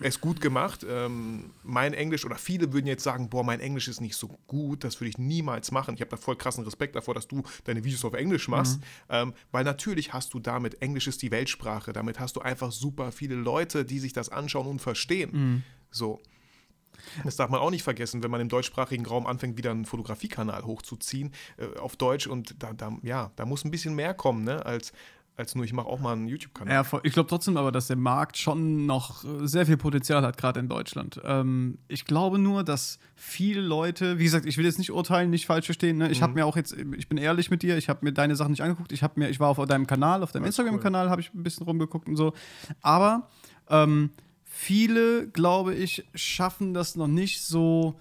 es gut gemacht. Ähm, mein Englisch, oder viele würden jetzt sagen, boah, mein Englisch ist nicht so gut, das würde ich niemals machen. Ich habe da voll krassen Respekt davor, dass du deine Videos auf Englisch machst. Mhm. Ähm, weil natürlich hast du damit, Englisch ist die Weltsprache, damit hast du einfach super viele Leute, die sich das anschauen und verstehen. Mhm. So. Das darf man auch nicht vergessen, wenn man im deutschsprachigen Raum anfängt, wieder einen Fotografiekanal hochzuziehen äh, auf Deutsch und da, da, ja, da muss ein bisschen mehr kommen, ne, als, als nur ich mache auch mal einen YouTube-Kanal. Ja, ich glaube trotzdem aber, dass der Markt schon noch äh, sehr viel Potenzial hat, gerade in Deutschland. Ähm, ich glaube nur, dass viele Leute, wie gesagt, ich will jetzt nicht urteilen, nicht falsch verstehen. Ne? Ich Mhm. habe mir auch jetzt, ich bin ehrlich mit dir, ich habe mir deine Sachen nicht angeguckt. Ich habe mir, ich war auf deinem Kanal, auf deinem Instagram-Kanal, habe ich ein bisschen rumgeguckt und so. Aber ähm, viele, glaube ich, schaffen das noch nicht so.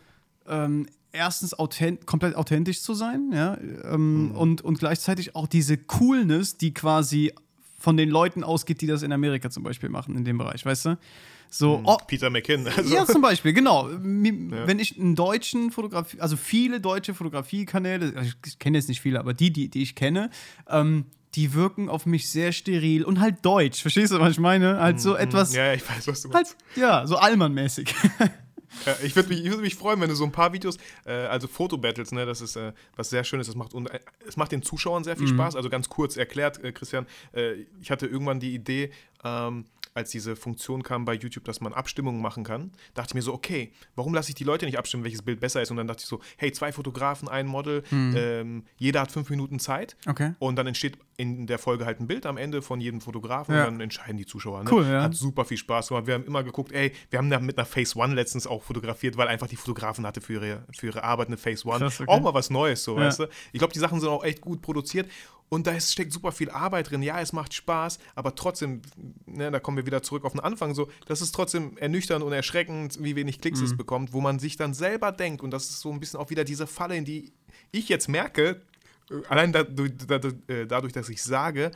Ähm, erstens authent komplett authentisch zu sein, ja, ähm, und, und gleichzeitig auch diese Coolness, die quasi von den Leuten ausgeht, die das in Amerika zum Beispiel machen, in dem Bereich, weißt du? So, oh, Peter McKinn. Also, ja, zum Beispiel, genau. Wenn ich einen deutschen Fotografie, also viele deutsche Fotografiekanäle, also ich kenne jetzt nicht viele, aber die, die, die ich kenne, ähm, die wirken auf mich sehr steril und halt deutsch. Verstehst du, was ich meine? Halt so etwas, Mhm. ja, ja, ich weiß, was du meinst. halt, ja, so Allmann-mäßig. Ja, ich würde mich, ich würd mich freuen, wenn du so ein paar Videos, äh, also Fotobattles, ne, das ist äh, was sehr Schönes, das macht, und, äh, es macht den Zuschauern sehr viel Mhm. Spaß. Also ganz kurz erklärt, äh, Christian, äh, ich hatte irgendwann die Idee, ähm, als diese Funktion kam bei YouTube, dass man Abstimmungen machen kann, dachte ich mir so, okay, warum lasse ich die Leute nicht abstimmen, welches Bild besser ist? Und dann dachte ich so, hey, zwei Fotografen, ein Model, ähm, jeder hat fünf Minuten Zeit. Mhm. Okay. Und dann entsteht in der Folge halt ein Bild am Ende von jedem Fotografen Ja. und dann entscheiden die Zuschauer. Ne? Cool, ja. Hat super viel Spaß gemacht. Wir haben immer geguckt, ey, wir haben da mit einer Phase One letztens auch fotografiert, weil einfach die Fotografen hatte für ihre, für ihre Arbeit eine Phase One. Krass, okay. Auch mal was Neues, so, Ja. weißt du? Ich glaube, die Sachen sind auch echt gut produziert. Und da ist, steckt super viel Arbeit drin. Ja, es macht Spaß, aber trotzdem, ne, da kommen wir wieder zurück auf den Anfang, so, das ist trotzdem ernüchternd und erschreckend, wie wenig Klicks Mhm. es bekommt, wo man sich dann selber denkt, und das ist so ein bisschen auch wieder diese Falle, in die ich jetzt merke, äh, allein dadurch, dadurch, äh, dadurch dass ich sage,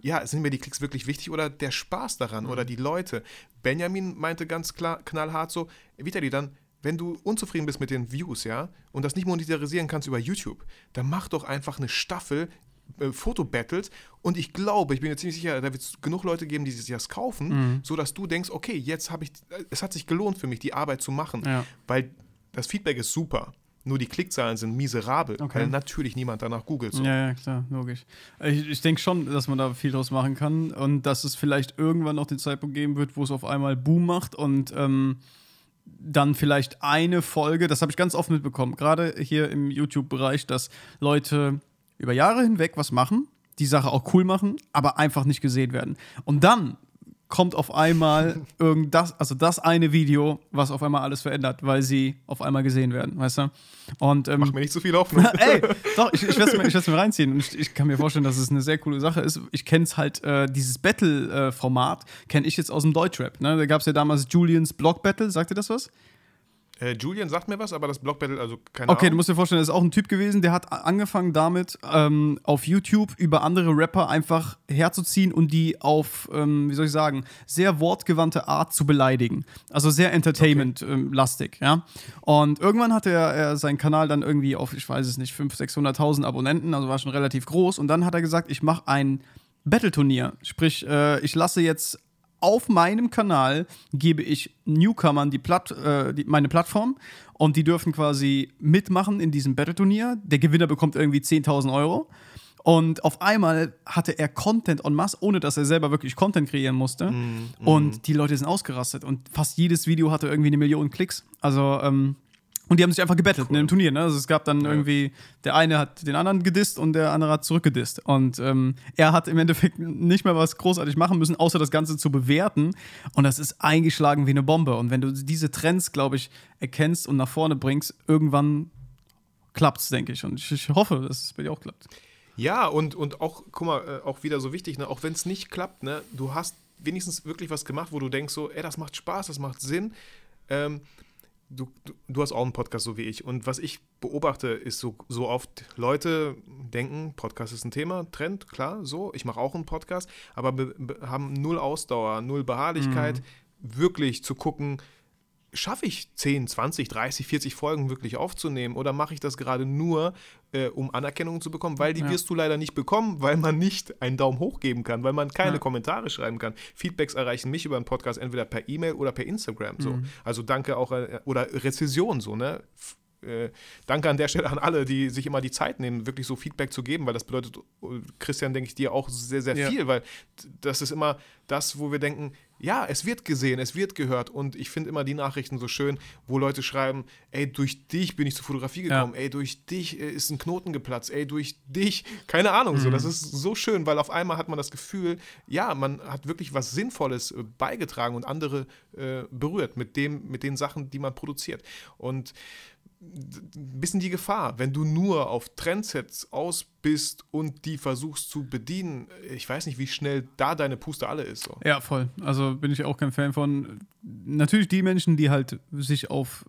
ja, sind mir die Klicks wirklich wichtig oder der Spaß daran oder die Leute? Benjamin meinte ganz klar, knallhart so, Vitali, dann, wenn du unzufrieden bist mit den Views, ja, und das nicht monetarisieren kannst über YouTube, dann mach doch einfach eine Staffel äh, Fotobattles und ich glaube, ich bin mir ziemlich sicher, da wird es genug Leute geben, die sich das kaufen, mhm. sodass du denkst, okay, jetzt habe ich, es hat sich gelohnt für mich, die Arbeit zu machen, ja. weil das Feedback ist super. Nur die Klickzahlen sind miserabel, okay. weil natürlich niemand danach googelt. So. Ja, ja, klar, logisch. Ich, ich denke schon, dass man da viel draus machen kann und dass es vielleicht irgendwann noch den Zeitpunkt geben wird, wo es auf einmal Boom macht und ähm, dann vielleicht eine Folge, das habe ich ganz oft mitbekommen, gerade hier im YouTube-Bereich, dass Leute über Jahre hinweg was machen, die Sache auch cool machen, aber einfach nicht gesehen werden. Und dann kommt auf einmal irgenddas, also das eine Video, was auf einmal alles verändert, weil sie auf einmal gesehen werden, weißt du? Und, ähm, Mach mir nicht so viel Hoffnung. ey, doch, ich, ich werde es mir, mir reinziehen und ich, ich, kann mir vorstellen, dass es eine sehr coole Sache ist. Ich kenne es halt, äh, dieses Battle-Format äh, kenne ich jetzt aus dem Deutschrap. Ne? Da gab es ja damals Julians Block Battle, sagt ihr das was? Äh, Julian sagt mir was, aber das Block Battle, also keine Okay, Ahnung. du musst dir vorstellen, das ist auch ein Typ gewesen, der hat angefangen damit, ähm, auf YouTube über andere Rapper einfach herzuziehen und die auf, ähm, wie soll ich sagen, sehr wortgewandte Art zu beleidigen. Also sehr Entertainment-lastig, okay. ähm, ja. Und irgendwann hatte er, er, seinen Kanal dann irgendwie auf, ich weiß es nicht, 500.000, 600.000 Abonnenten, also war schon relativ groß. Und dann hat er gesagt, ich mache ein Battle-Turnier. Sprich, äh, ich lasse jetzt auf meinem Kanal gebe ich Newcomern die Platt, äh, die, meine Plattform und die dürfen quasi mitmachen in diesem Battle-Turnier. Der Gewinner bekommt irgendwie 10.000 Euro. Und auf einmal hatte er Content en masse, ohne dass er selber wirklich Content kreieren musste. Mm, mm. Und die Leute sind ausgerastet. Und fast jedes Video hatte irgendwie eine Million Klicks. Also, ähm, und die haben sich einfach gebettelt cool. in einem Turnier. Ne? Also es gab dann ja. irgendwie, der eine hat den anderen gedisst und der andere hat zurückgedisst. Und ähm, er hat im Endeffekt nicht mehr was großartig machen müssen, außer das Ganze zu bewerten. Und das ist eingeschlagen wie eine Bombe. Und wenn du diese Trends, glaube ich, erkennst und nach vorne bringst, irgendwann klappt es, denke ich. Und ich, ich, hoffe, dass es bei dir auch klappt. Ja, und, und auch, guck mal, äh, auch wieder so wichtig, ne? auch wenn es nicht klappt, ne? du hast wenigstens wirklich was gemacht, wo du denkst so, ey, das macht Spaß, das macht Sinn. Ähm, du, du hast auch einen Podcast so wie ich. Und was ich beobachte, ist so, so oft, Leute denken, Podcast ist ein Thema, Trend, klar, so. Ich mache auch einen Podcast, aber haben null Ausdauer, null Beharrlichkeit, mhm. wirklich zu gucken, schaffe ich 10, 20, 30, 40 Folgen wirklich aufzunehmen oder mache ich das gerade nur, äh, um Anerkennung zu bekommen? Weil die ja. wirst du leider nicht bekommen, weil man nicht einen Daumen hoch geben kann, weil man keine ja. Kommentare schreiben kann. Feedbacks erreichen mich über einen Podcast entweder per E-Mail oder per Instagram. So. Mhm. Also danke auch, äh, oder Rezession so, ne? Äh, danke an der Stelle an alle, die sich immer die Zeit nehmen, wirklich so Feedback zu geben, weil das bedeutet, Christian, denke ich dir auch sehr, sehr ja. viel, weil das ist immer das, wo wir denken, ja, es wird gesehen, es wird gehört. Und ich finde immer die Nachrichten so schön, wo Leute schreiben, ey, durch dich bin ich zur Fotografie gekommen, ja. ey, durch dich äh, ist ein Knoten geplatzt, ey, durch dich, keine Ahnung, mhm. so, das ist so schön, weil auf einmal hat man das Gefühl, ja, man hat wirklich was Sinnvolles äh, beigetragen und andere äh, berührt mit dem, mit den Sachen, die man produziert. Und ein bisschen die Gefahr, wenn du nur auf Trendsets aus bist und die versuchst zu bedienen. Ich weiß nicht, wie schnell da deine Puste alle ist. So. Ja, voll. Also bin ich auch kein Fan von. Natürlich die Menschen, die halt sich auf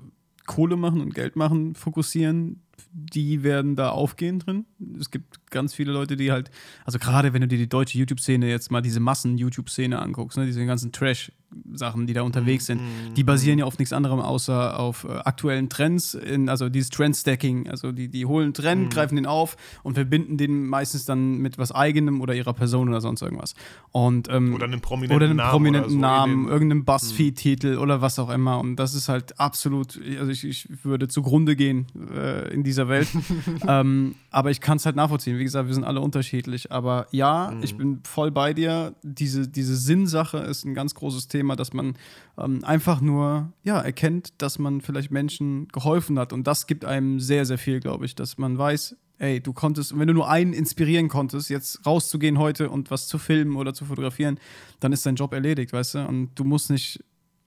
Kohle machen und Geld machen fokussieren, die werden da aufgehen drin. Es gibt ganz viele Leute, die halt, also gerade wenn du dir die deutsche YouTube-Szene jetzt mal diese Massen-YouTube-Szene anguckst, ne, diese ganzen Trash- Sachen, die da unterwegs sind, mhm. die basieren ja auf nichts anderem außer auf äh, aktuellen Trends, in, also dieses Trend-Stacking. Also die, die holen Trend, mhm. greifen den auf und verbinden den meistens dann mit was eigenem oder ihrer Person oder sonst irgendwas. Und, ähm, oder einem prominenten, oder einem prominenten Namen, so Namen irgendeinem Buzzfeed-Titel mhm. oder was auch immer. Und das ist halt absolut, also ich, ich würde zugrunde gehen äh, in dieser Welt. ähm, aber ich kann es halt nachvollziehen. Wie gesagt, wir sind alle unterschiedlich. Aber ja, ich mhm. bin voll bei dir. Diese, diese Sinnsache ist ein ganz großes Thema dass man ähm, einfach nur ja, erkennt, dass man vielleicht Menschen geholfen hat. Und das gibt einem sehr, sehr viel, glaube ich, dass man weiß, ey, du konntest, wenn du nur einen inspirieren konntest, jetzt rauszugehen heute und was zu filmen oder zu fotografieren, dann ist dein Job erledigt, weißt du? Und du musst nicht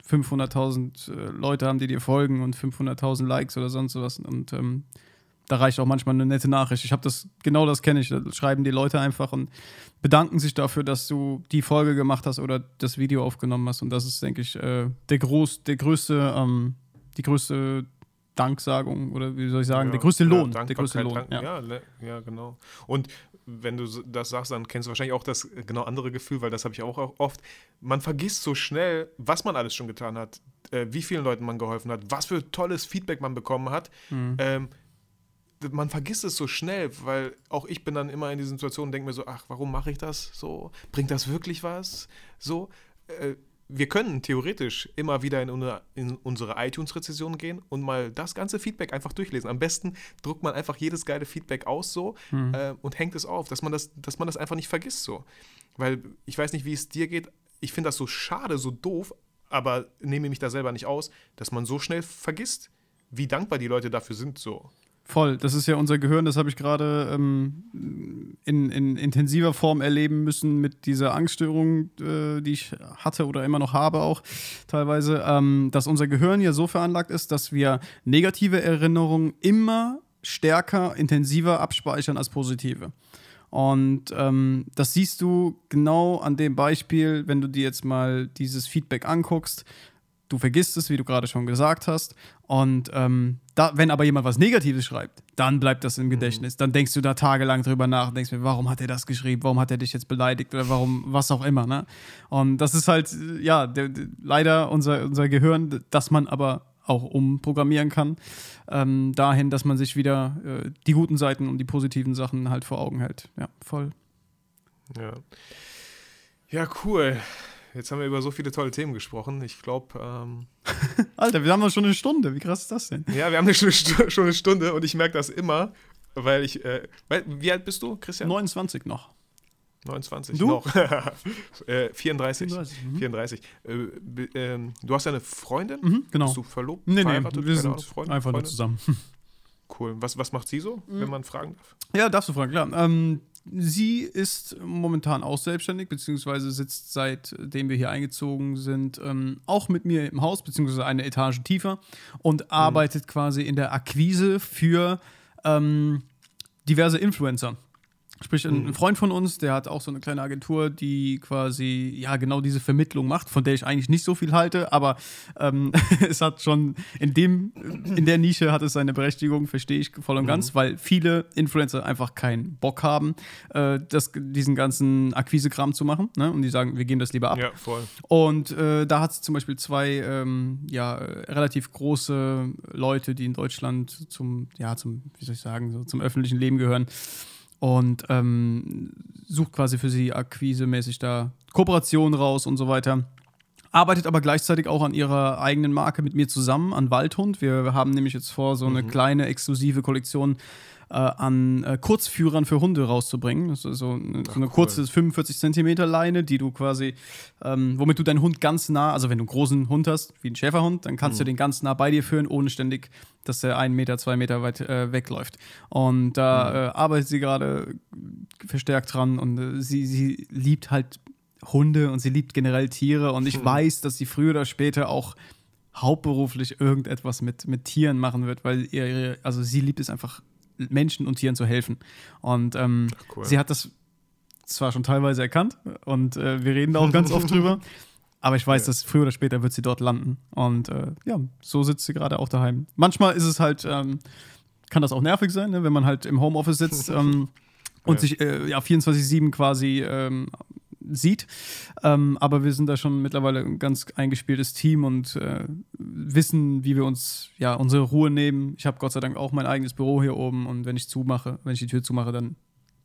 500.000 äh, Leute haben, die dir folgen und 500.000 Likes oder sonst was. Und ähm, da reicht auch manchmal eine nette Nachricht. Ich habe das, genau das kenne ich. Da schreiben die Leute einfach und bedanken sich dafür, dass du die Folge gemacht hast oder das Video aufgenommen hast. Und das ist, denke ich, äh, der, groß, der größte, ähm, die größte Danksagung oder wie soll ich sagen, ja, der größte Lohn. Ja, der größte Lohn. Ja. Ja, ja, genau. Und wenn du das sagst, dann kennst du wahrscheinlich auch das genau andere Gefühl, weil das habe ich auch oft. Man vergisst so schnell, was man alles schon getan hat, äh, wie vielen Leuten man geholfen hat, was für tolles Feedback man bekommen hat. Mhm. Ähm, man vergisst es so schnell, weil auch ich bin dann immer in diesen Situationen und denke mir so, ach, warum mache ich das so? Bringt das wirklich was? So, äh, wir können theoretisch immer wieder in, in unsere iTunes-Rezession gehen und mal das ganze Feedback einfach durchlesen. Am besten druckt man einfach jedes geile Feedback aus so mhm. äh, und hängt es auf, dass man, das, dass man das einfach nicht vergisst so. Weil ich weiß nicht, wie es dir geht. Ich finde das so schade, so doof, aber nehme mich da selber nicht aus, dass man so schnell vergisst, wie dankbar die Leute dafür sind so. Voll, das ist ja unser Gehirn, das habe ich gerade ähm, in, in, intensiver Form erleben müssen mit dieser Angststörung, äh, die ich hatte oder immer noch habe auch teilweise, ähm, dass unser Gehirn ja so veranlagt ist, dass wir negative Erinnerungen immer stärker, intensiver abspeichern als positive. Und ähm, das siehst du genau an dem Beispiel, wenn du dir jetzt mal dieses Feedback anguckst du vergisst es, wie du gerade schon gesagt hast. Und ähm, da, wenn aber jemand was Negatives schreibt, dann bleibt das im mhm. Gedächtnis. Dann denkst du da tagelang drüber nach und denkst mir, warum hat er das geschrieben? Warum hat er dich jetzt beleidigt? Oder warum, was auch immer. Ne? Und das ist halt, ja, der, der, leider unser, unser Gehirn, das man aber auch umprogrammieren kann, ähm, dahin, dass man sich wieder äh, die guten Seiten und die positiven Sachen halt vor Augen hält. Ja, voll. Ja. Ja, cool. Jetzt haben wir über so viele tolle Themen gesprochen. Ich glaube. Ähm Alter, wir haben doch schon eine Stunde. Wie krass ist das denn? Ja, wir haben schon eine, schon eine Stunde und ich merke das immer, weil ich. Äh, wie alt bist du, Christian? 29 noch. 29 du? noch. äh, 34. 34. Mhm. 34. Äh, ähm, du hast ja eine Freundin? Mhm, genau. Bist du verlobt? Nee, nee, wir sind Ahnung, Freundin, einfach nur zusammen. Cool. Was, was macht sie so, mhm. wenn man fragen darf? Ja, darfst du fragen, klar. Ähm, Sie ist momentan auch selbstständig, beziehungsweise sitzt seitdem wir hier eingezogen sind ähm, auch mit mir im Haus, beziehungsweise eine Etage tiefer und mhm. arbeitet quasi in der Akquise für ähm, diverse Influencer. Sprich, ein, mhm. Freund von uns, der hat auch so eine kleine Agentur, die quasi ja genau diese Vermittlung macht, von der ich eigentlich nicht so viel halte, aber ähm, es hat schon in dem, in der Nische hat es seine Berechtigung, verstehe ich voll und ganz, mhm. weil viele Influencer einfach keinen Bock haben, äh, das, diesen ganzen Akquisekram zu machen. Ne? Und die sagen, wir geben das lieber ab. Ja, voll. Und äh, da hat es zum Beispiel zwei ähm, ja, relativ große Leute, die in Deutschland zum, ja, zum, wie soll ich sagen, so zum öffentlichen Leben gehören und ähm, sucht quasi für sie akquisemäßig da Kooperationen raus und so weiter. Arbeitet aber gleichzeitig auch an ihrer eigenen Marke mit mir zusammen, an Waldhund. Wir haben nämlich jetzt vor, so eine mhm. kleine exklusive Kollektion äh, an äh, Kurzführern für Hunde rauszubringen. Das ist so eine, Ach, so eine cool. kurze 45 Zentimeter Leine, die du quasi, ähm, womit du deinen Hund ganz nah, also wenn du einen großen Hund hast, wie einen Schäferhund, dann kannst mhm. du den ganz nah bei dir führen, ohne ständig, dass er einen Meter, zwei Meter weit äh, wegläuft. Und da mhm. Äh, arbeitet sie gerade verstärkt dran und äh, sie, sie liebt halt Hunde und sie liebt generell Tiere und ich mhm. weiß, dass sie früher oder später auch hauptberuflich irgendetwas mit, mit Tieren machen wird, weil ihr, also sie liebt es einfach Menschen und Tieren zu helfen. Und ähm, cool. sie hat das zwar schon teilweise erkannt und äh, wir reden da auch ganz oft drüber, aber ich weiß, ja. dass früher oder später wird sie dort landen. Und äh, ja, so sitzt sie gerade auch daheim. Manchmal ist es halt, ähm, kann das auch nervig sein, ne, wenn man halt im Homeoffice sitzt ähm, und ja. sich äh, ja, 24-7 quasi ähm, sieht. Ähm, aber wir sind da schon mittlerweile ein ganz eingespieltes Team und äh, wissen, wie wir uns ja unsere Ruhe nehmen. Ich habe Gott sei Dank auch mein eigenes Büro hier oben und wenn ich zumache, wenn ich die Tür zumache, dann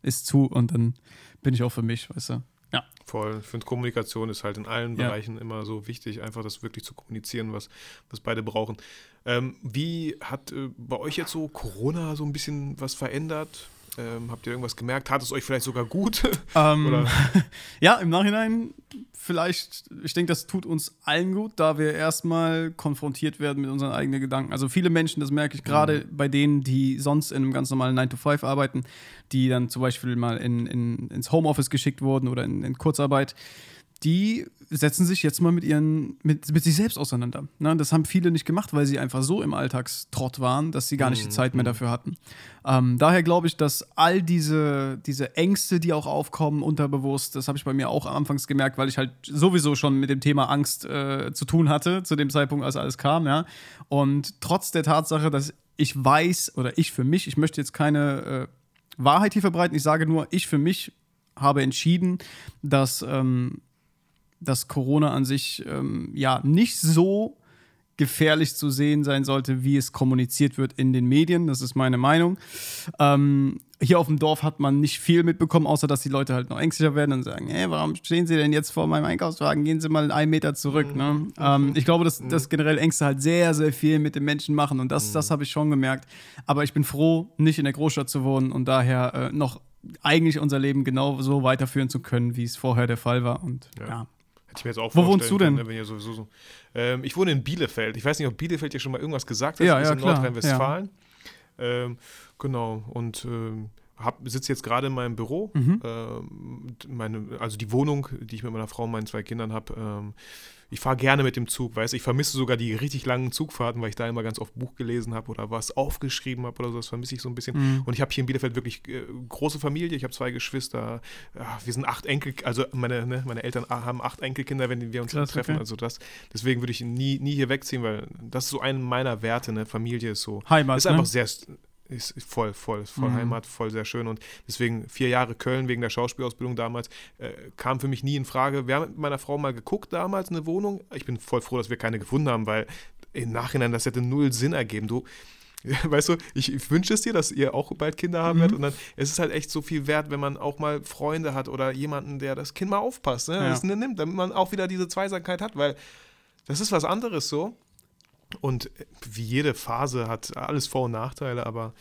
ist zu und dann bin ich auch für mich, weißt du. Ja. Voll. Ich finde, Kommunikation ist halt in allen ja. Bereichen immer so wichtig, einfach das wirklich zu kommunizieren, was, was beide brauchen. Ähm, wie hat äh, bei euch jetzt so Corona so ein bisschen was verändert? Ähm, habt ihr irgendwas gemerkt? Hat es euch vielleicht sogar gut? Ähm, ja, im Nachhinein vielleicht, ich denke, das tut uns allen gut, da wir erstmal konfrontiert werden mit unseren eigenen Gedanken. Also viele Menschen, das merke ich gerade mhm. bei denen, die sonst in einem ganz normalen 9-to-5 arbeiten, die dann zum Beispiel mal in, in, ins Homeoffice geschickt wurden oder in, in Kurzarbeit die setzen sich jetzt mal mit ihren, mit, mit sich selbst auseinander. Ne? Das haben viele nicht gemacht, weil sie einfach so im Alltagstrott waren, dass sie gar nicht die Zeit mehr mhm. dafür hatten. Ähm, daher glaube ich, dass all diese, diese Ängste, die auch aufkommen, unterbewusst, das habe ich bei mir auch anfangs gemerkt, weil ich halt sowieso schon mit dem Thema Angst äh, zu tun hatte, zu dem Zeitpunkt, als alles kam, ja. Und trotz der Tatsache, dass ich weiß, oder ich für mich, ich möchte jetzt keine äh, Wahrheit hier verbreiten, ich sage nur, ich für mich habe entschieden, dass ähm, dass Corona an sich ähm, ja nicht so gefährlich zu sehen sein sollte, wie es kommuniziert wird in den Medien. Das ist meine Meinung. Ähm, hier auf dem Dorf hat man nicht viel mitbekommen, außer dass die Leute halt noch ängstlicher werden und sagen, hey, warum stehen Sie denn jetzt vor meinem Einkaufswagen? Gehen Sie mal einen Meter zurück. Mhm. Ne? Ähm, ich glaube, dass, dass generell Ängste halt sehr, sehr viel mit den Menschen machen und das, mhm. das habe ich schon gemerkt. Aber ich bin froh, nicht in der Großstadt zu wohnen und daher äh, noch eigentlich unser Leben genau so weiterführen zu können, wie es vorher der Fall war. Und ja. ja. Hätte ich mir jetzt auch Wo wohnst du denn? Können, ne, sowieso so. ähm, ich wohne in Bielefeld. Ich weiß nicht, ob Bielefeld dir schon mal irgendwas gesagt hat. Ja, ja, in Nordrhein-Westfalen. Ja. Ähm, genau. Und ähm, sitze jetzt gerade in meinem Büro. Mhm. Ähm, meine, also die Wohnung, die ich mit meiner Frau und meinen zwei Kindern habe. Ich fahre gerne mit dem Zug, weißt Ich vermisse sogar die richtig langen Zugfahrten, weil ich da immer ganz oft Buch gelesen habe oder was aufgeschrieben habe oder so. Das vermisse ich so ein bisschen. Mhm. Und ich habe hier in Bielefeld wirklich äh, große Familie. Ich habe zwei Geschwister. Ja, wir sind acht Enkel, also meine, ne, meine Eltern haben acht Enkelkinder, wenn wir uns Krass, treffen. Okay. Also das, deswegen würde ich nie, nie hier wegziehen, weil das ist so ein meiner Werte. Ne? Familie ist so. Heimat. Ist einfach ne? sehr ist voll, voll, voll mhm. Heimat, voll sehr schön. Und deswegen vier Jahre Köln wegen der Schauspielausbildung damals äh, kam für mich nie in Frage. Wir haben mit meiner Frau mal geguckt damals eine Wohnung. Ich bin voll froh, dass wir keine gefunden haben, weil im Nachhinein das hätte null Sinn ergeben. Du, weißt du, ich, wünsche es dir, dass ihr auch bald Kinder haben mhm. werdet. Und dann es ist halt echt so viel wert, wenn man auch mal Freunde hat oder jemanden, der das Kind mal aufpasst, ne? Ja. das nimmt, damit man auch wieder diese Zweisamkeit hat, weil das ist was anderes so. Und wie jede Phase hat alles Vor- und Nachteile, aber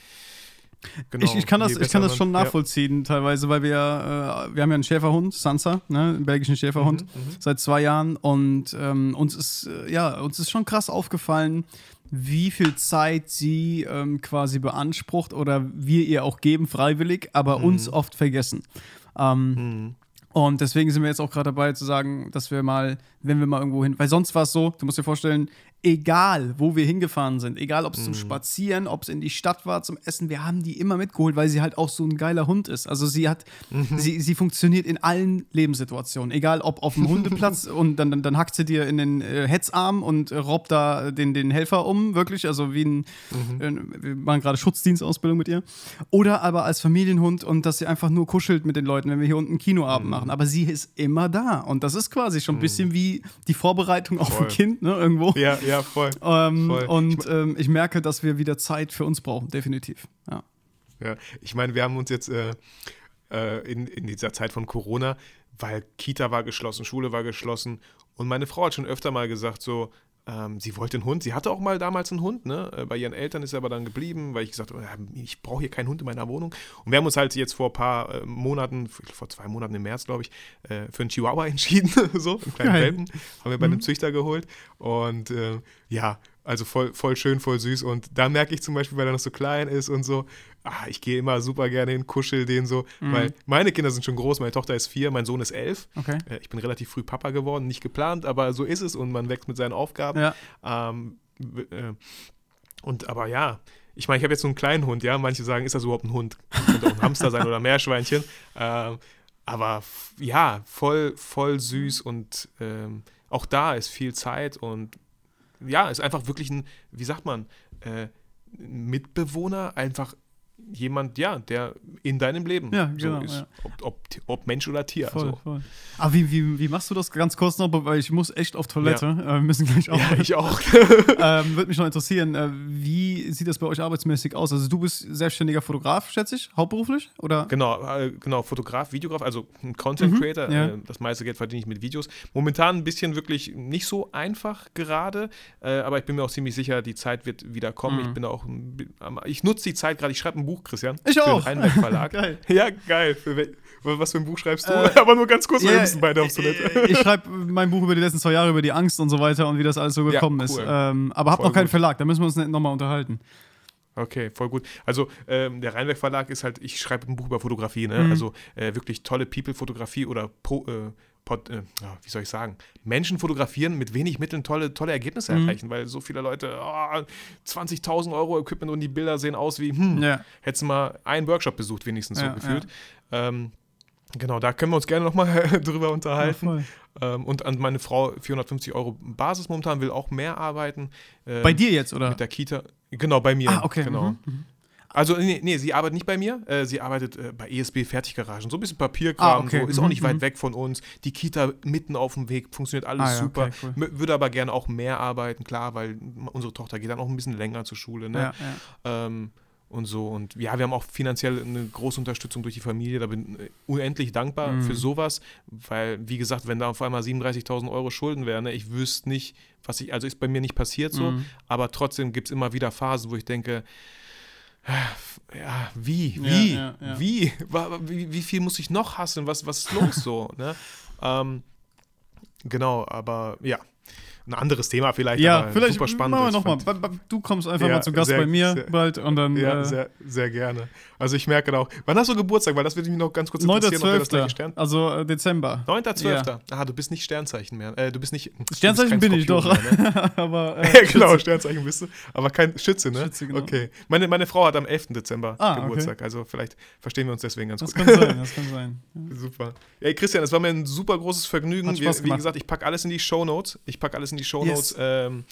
Genau, ich, ich, kann das, ich kann das schon nachvollziehen, ja. teilweise, weil wir, äh, wir haben ja einen Schäferhund, Sansa, ne, einen belgischen Schäferhund, mhm, mhm, seit zwei Jahren. Und ähm, uns ist, äh, ja, uns ist schon krass aufgefallen, wie viel Zeit sie ähm, quasi beansprucht oder wir ihr auch geben, freiwillig, aber mhm. uns oft vergessen. Ähm, mhm. Und deswegen sind wir jetzt auch gerade dabei zu sagen, dass wir mal, wenn wir mal irgendwo hin, weil sonst war es so, du musst dir vorstellen, egal wo wir hingefahren sind, egal ob es zum mhm. Spazieren, ob es in die Stadt war zum Essen, wir haben die immer mitgeholt, weil sie halt auch so ein geiler Hund ist. Also sie hat, mhm. sie, sie funktioniert in allen Lebenssituationen, egal ob auf dem Hundeplatz und dann, dann, dann hackt sie dir in den äh, Hetzarm und äh, robbt da den, den Helfer um, wirklich, also wie ein, mhm. äh, wir machen gerade Schutzdienstausbildung mit ihr. Oder aber als Familienhund und dass sie einfach nur kuschelt mit den Leuten, wenn wir hier unten Kinoabend mhm. machen. Aber sie ist immer da und das ist quasi schon ein mhm. bisschen wie die Vorbereitung auf Voll. ein Kind, ne, irgendwo. Ja, ja, voll. Ähm, voll. Und ich, ähm, ich, merke, dass wir wieder Zeit für uns brauchen, definitiv. Ja, ja ich meine, wir haben uns jetzt äh, äh, in, in dieser Zeit von Corona, weil Kita war geschlossen, Schule war geschlossen und meine Frau hat schon öfter mal gesagt, so, ähm, sie wollte einen Hund. Sie hatte auch mal damals einen Hund, ne? Äh, bei ihren Eltern ist er aber dann geblieben, weil ich gesagt habe, ich brauche hier keinen Hund in meiner Wohnung. Und wir haben uns halt jetzt vor ein paar äh, Monaten, vor zwei Monaten im März, glaube ich, äh, für einen Chihuahua entschieden. so, einen kleinen Welpen. Haben wir bei einem mhm. Züchter geholt. Und äh, ja, also voll, voll schön, voll süß. Und da merke ich zum Beispiel, weil er noch so klein ist und so, ah, ich gehe immer super gerne hin, kuschel den so. Mhm. Weil meine Kinder sind schon groß, meine Tochter ist vier, mein Sohn ist elf. Okay. Äh, ich bin relativ früh Papa geworden, nicht geplant, aber so ist es und man wächst mit seinen Aufgaben. Ja. Ähm, äh, und aber ja, ich meine, ich habe jetzt so einen kleinen Hund, ja. Manche sagen, ist das überhaupt ein Hund? Könnte auch ein Hamster sein oder ein Meerschweinchen. Ähm, aber ja, voll, voll süß und ähm, auch da ist viel Zeit und ja, ist einfach wirklich ein, wie sagt man, äh, Mitbewohner, einfach jemand, ja, der in deinem Leben ja, genau, so ist. Ja. Ob, ob, ob, Mensch oder Tier. Voll, also. voll. Aber wie, wie, wie machst du das ganz kurz noch? Weil ich muss echt auf Toilette. Ja. Äh, wir müssen gleich auch. Ja, ich auch. ähm, Würde mich noch interessieren, äh, wie sieht das bei euch arbeitsmäßig aus? Also du bist selbstständiger Fotograf, schätze ich, hauptberuflich? Oder? Genau, äh, genau, Fotograf, Videograf, also ein Content mhm, Creator. Äh, das meiste Geld verdiene ich mit Videos. Momentan ein bisschen wirklich nicht so einfach gerade, äh, aber ich bin mir auch ziemlich sicher, die Zeit wird wieder kommen. Mhm. Ich bin auch, ich nutze die Zeit gerade, ich schreibe ein Buch, Christian. Ich auch. Für den Rheinberg Verlag. geil. Ja, geil. Was für ein Buch schreibst du? Äh, Aber nur ganz kurz, yeah, wir müssen beide aufs Toilette. Äh, ich schreibe mein Buch über die letzten zwei Jahre, über die Angst und so weiter und wie das alles so gekommen ja, cool. ist. Ähm, aber hab noch keinen gut. Verlag, da müssen wir uns nochmal unterhalten. Okay, voll gut. Also ähm, der Rheinberg Verlag ist halt, ich schreibe ein Buch über Fotografie, ne? Mhm. Also äh, wirklich tolle People-Fotografie oder Pro, äh, Pod, äh, wie soll ich sagen, Menschen fotografieren mit wenig Mitteln tolle, tolle Ergebnisse mhm. erreichen, weil so viele Leute, oh, 20.000 Euro Equipment und die Bilder sehen aus wie, hm, ja. hättest du mal einen Workshop besucht, wenigstens ja, so gefühlt. Ja. Ähm, genau, da können wir uns gerne nochmal drüber unterhalten. Ähm, und an meine Frau 450 Euro Basis momentan, will auch mehr arbeiten. Ähm, bei dir jetzt, oder? Mit der Kita. Genau, bei mir. Ah, okay. Genau. Mhm. mhm. Also, nee, nee, sie arbeitet nicht bei mir. Äh, sie arbeitet äh, bei ESB Fertiggaragen. So ein bisschen Papierkram. Ah, okay. so. Ist Mhm, auch nicht weit mhm. weg von uns. Die Kita mitten auf dem Weg. Funktioniert alles Ah, ja, super. okay, cool. Würde aber gerne auch mehr arbeiten, klar, weil unsere Tochter geht dann auch ein bisschen länger zur Schule. Ne? Ja, ja. Ähm, und so. Und ja, wir haben auch finanziell eine große Unterstützung durch die Familie. Da bin ich unendlich dankbar Mhm. für sowas, weil, wie gesagt, wenn da auf einmal 37.000 Euro Schulden wären, ne, ich wüsste nicht, was ich, also ist bei mir nicht passiert so, Mhm. aber trotzdem gibt es immer wieder Phasen, wo ich denke, ja, wie, Ja, wie, ja, ja. wie, Wa- wie, wie viel muss ich noch hassen, was, was ist los so, ne? Ähm, genau, aber ja, ein anderes Thema vielleicht, Ja, vielleicht super spannend. machen wir nochmal. Du kommst einfach Ja, mal zu Gast sehr- bei mir sehr- bald und dann Ja, äh, sehr, sehr gerne. Also ich merke auch, wann hast du Geburtstag? Weil das würde mich noch ganz kurz interessieren, ob wir das gleiche 9.12. Stern... Also äh, Dezember. 9.12. Ah, du bist nicht Sternzeichen mehr. Äh, du bist nicht. bist Sternzeichen kein bin ich doch. Mehr, ne? Aber ja, äh, genau. Sternzeichen bist du. Aber kein Schütze, ne? Schütze, genau. Okay. Meine, meine Frau hat am 11. Dezember Ah, okay. Geburtstag. Also vielleicht verstehen wir uns deswegen ganz Das gut. kann sein, das kann sein. Ja. Super. Ja, ey, Christian, es war mir ein super großes Vergnügen. Hat Spaß wie, wie gemacht. gesagt, ich packe alles in die Show Notes. Ich packe alles in die Show Notes. Yes. Ähm,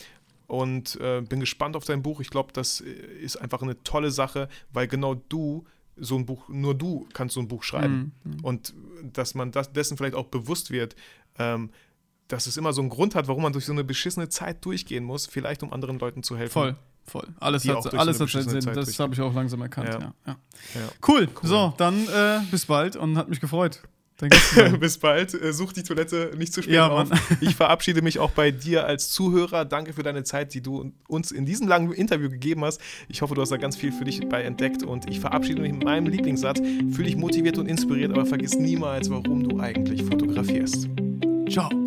und äh, bin gespannt auf dein Buch. Ich glaube, das äh, ist einfach eine tolle Sache, weil genau du so ein Buch, nur du kannst so ein Buch schreiben. Mhm. Und dass man das, dessen vielleicht auch bewusst wird, ähm, dass es immer so einen Grund hat, warum man durch so eine beschissene Zeit durchgehen muss, vielleicht um anderen Leuten zu helfen. Voll, voll. Alles Die hat, so alles eine hat Sinn. Zeit Das habe ich auch langsam erkannt. Ja. Ja. Ja. Ja. Cool. So, dann äh, bis bald und hat mich gefreut. Bis bald. Äh, Such die Toilette nicht zu spät Ja, auf. Mann. Ich verabschiede mich auch bei dir als Zuhörer. Danke für deine Zeit, die du uns in diesem langen Interview gegeben hast. Ich hoffe, du hast da ganz viel für dich bei entdeckt und ich verabschiede mich mit meinem Lieblingssatz. Fühl dich motiviert und inspiriert, aber vergiss niemals, warum du eigentlich fotografierst. Ciao.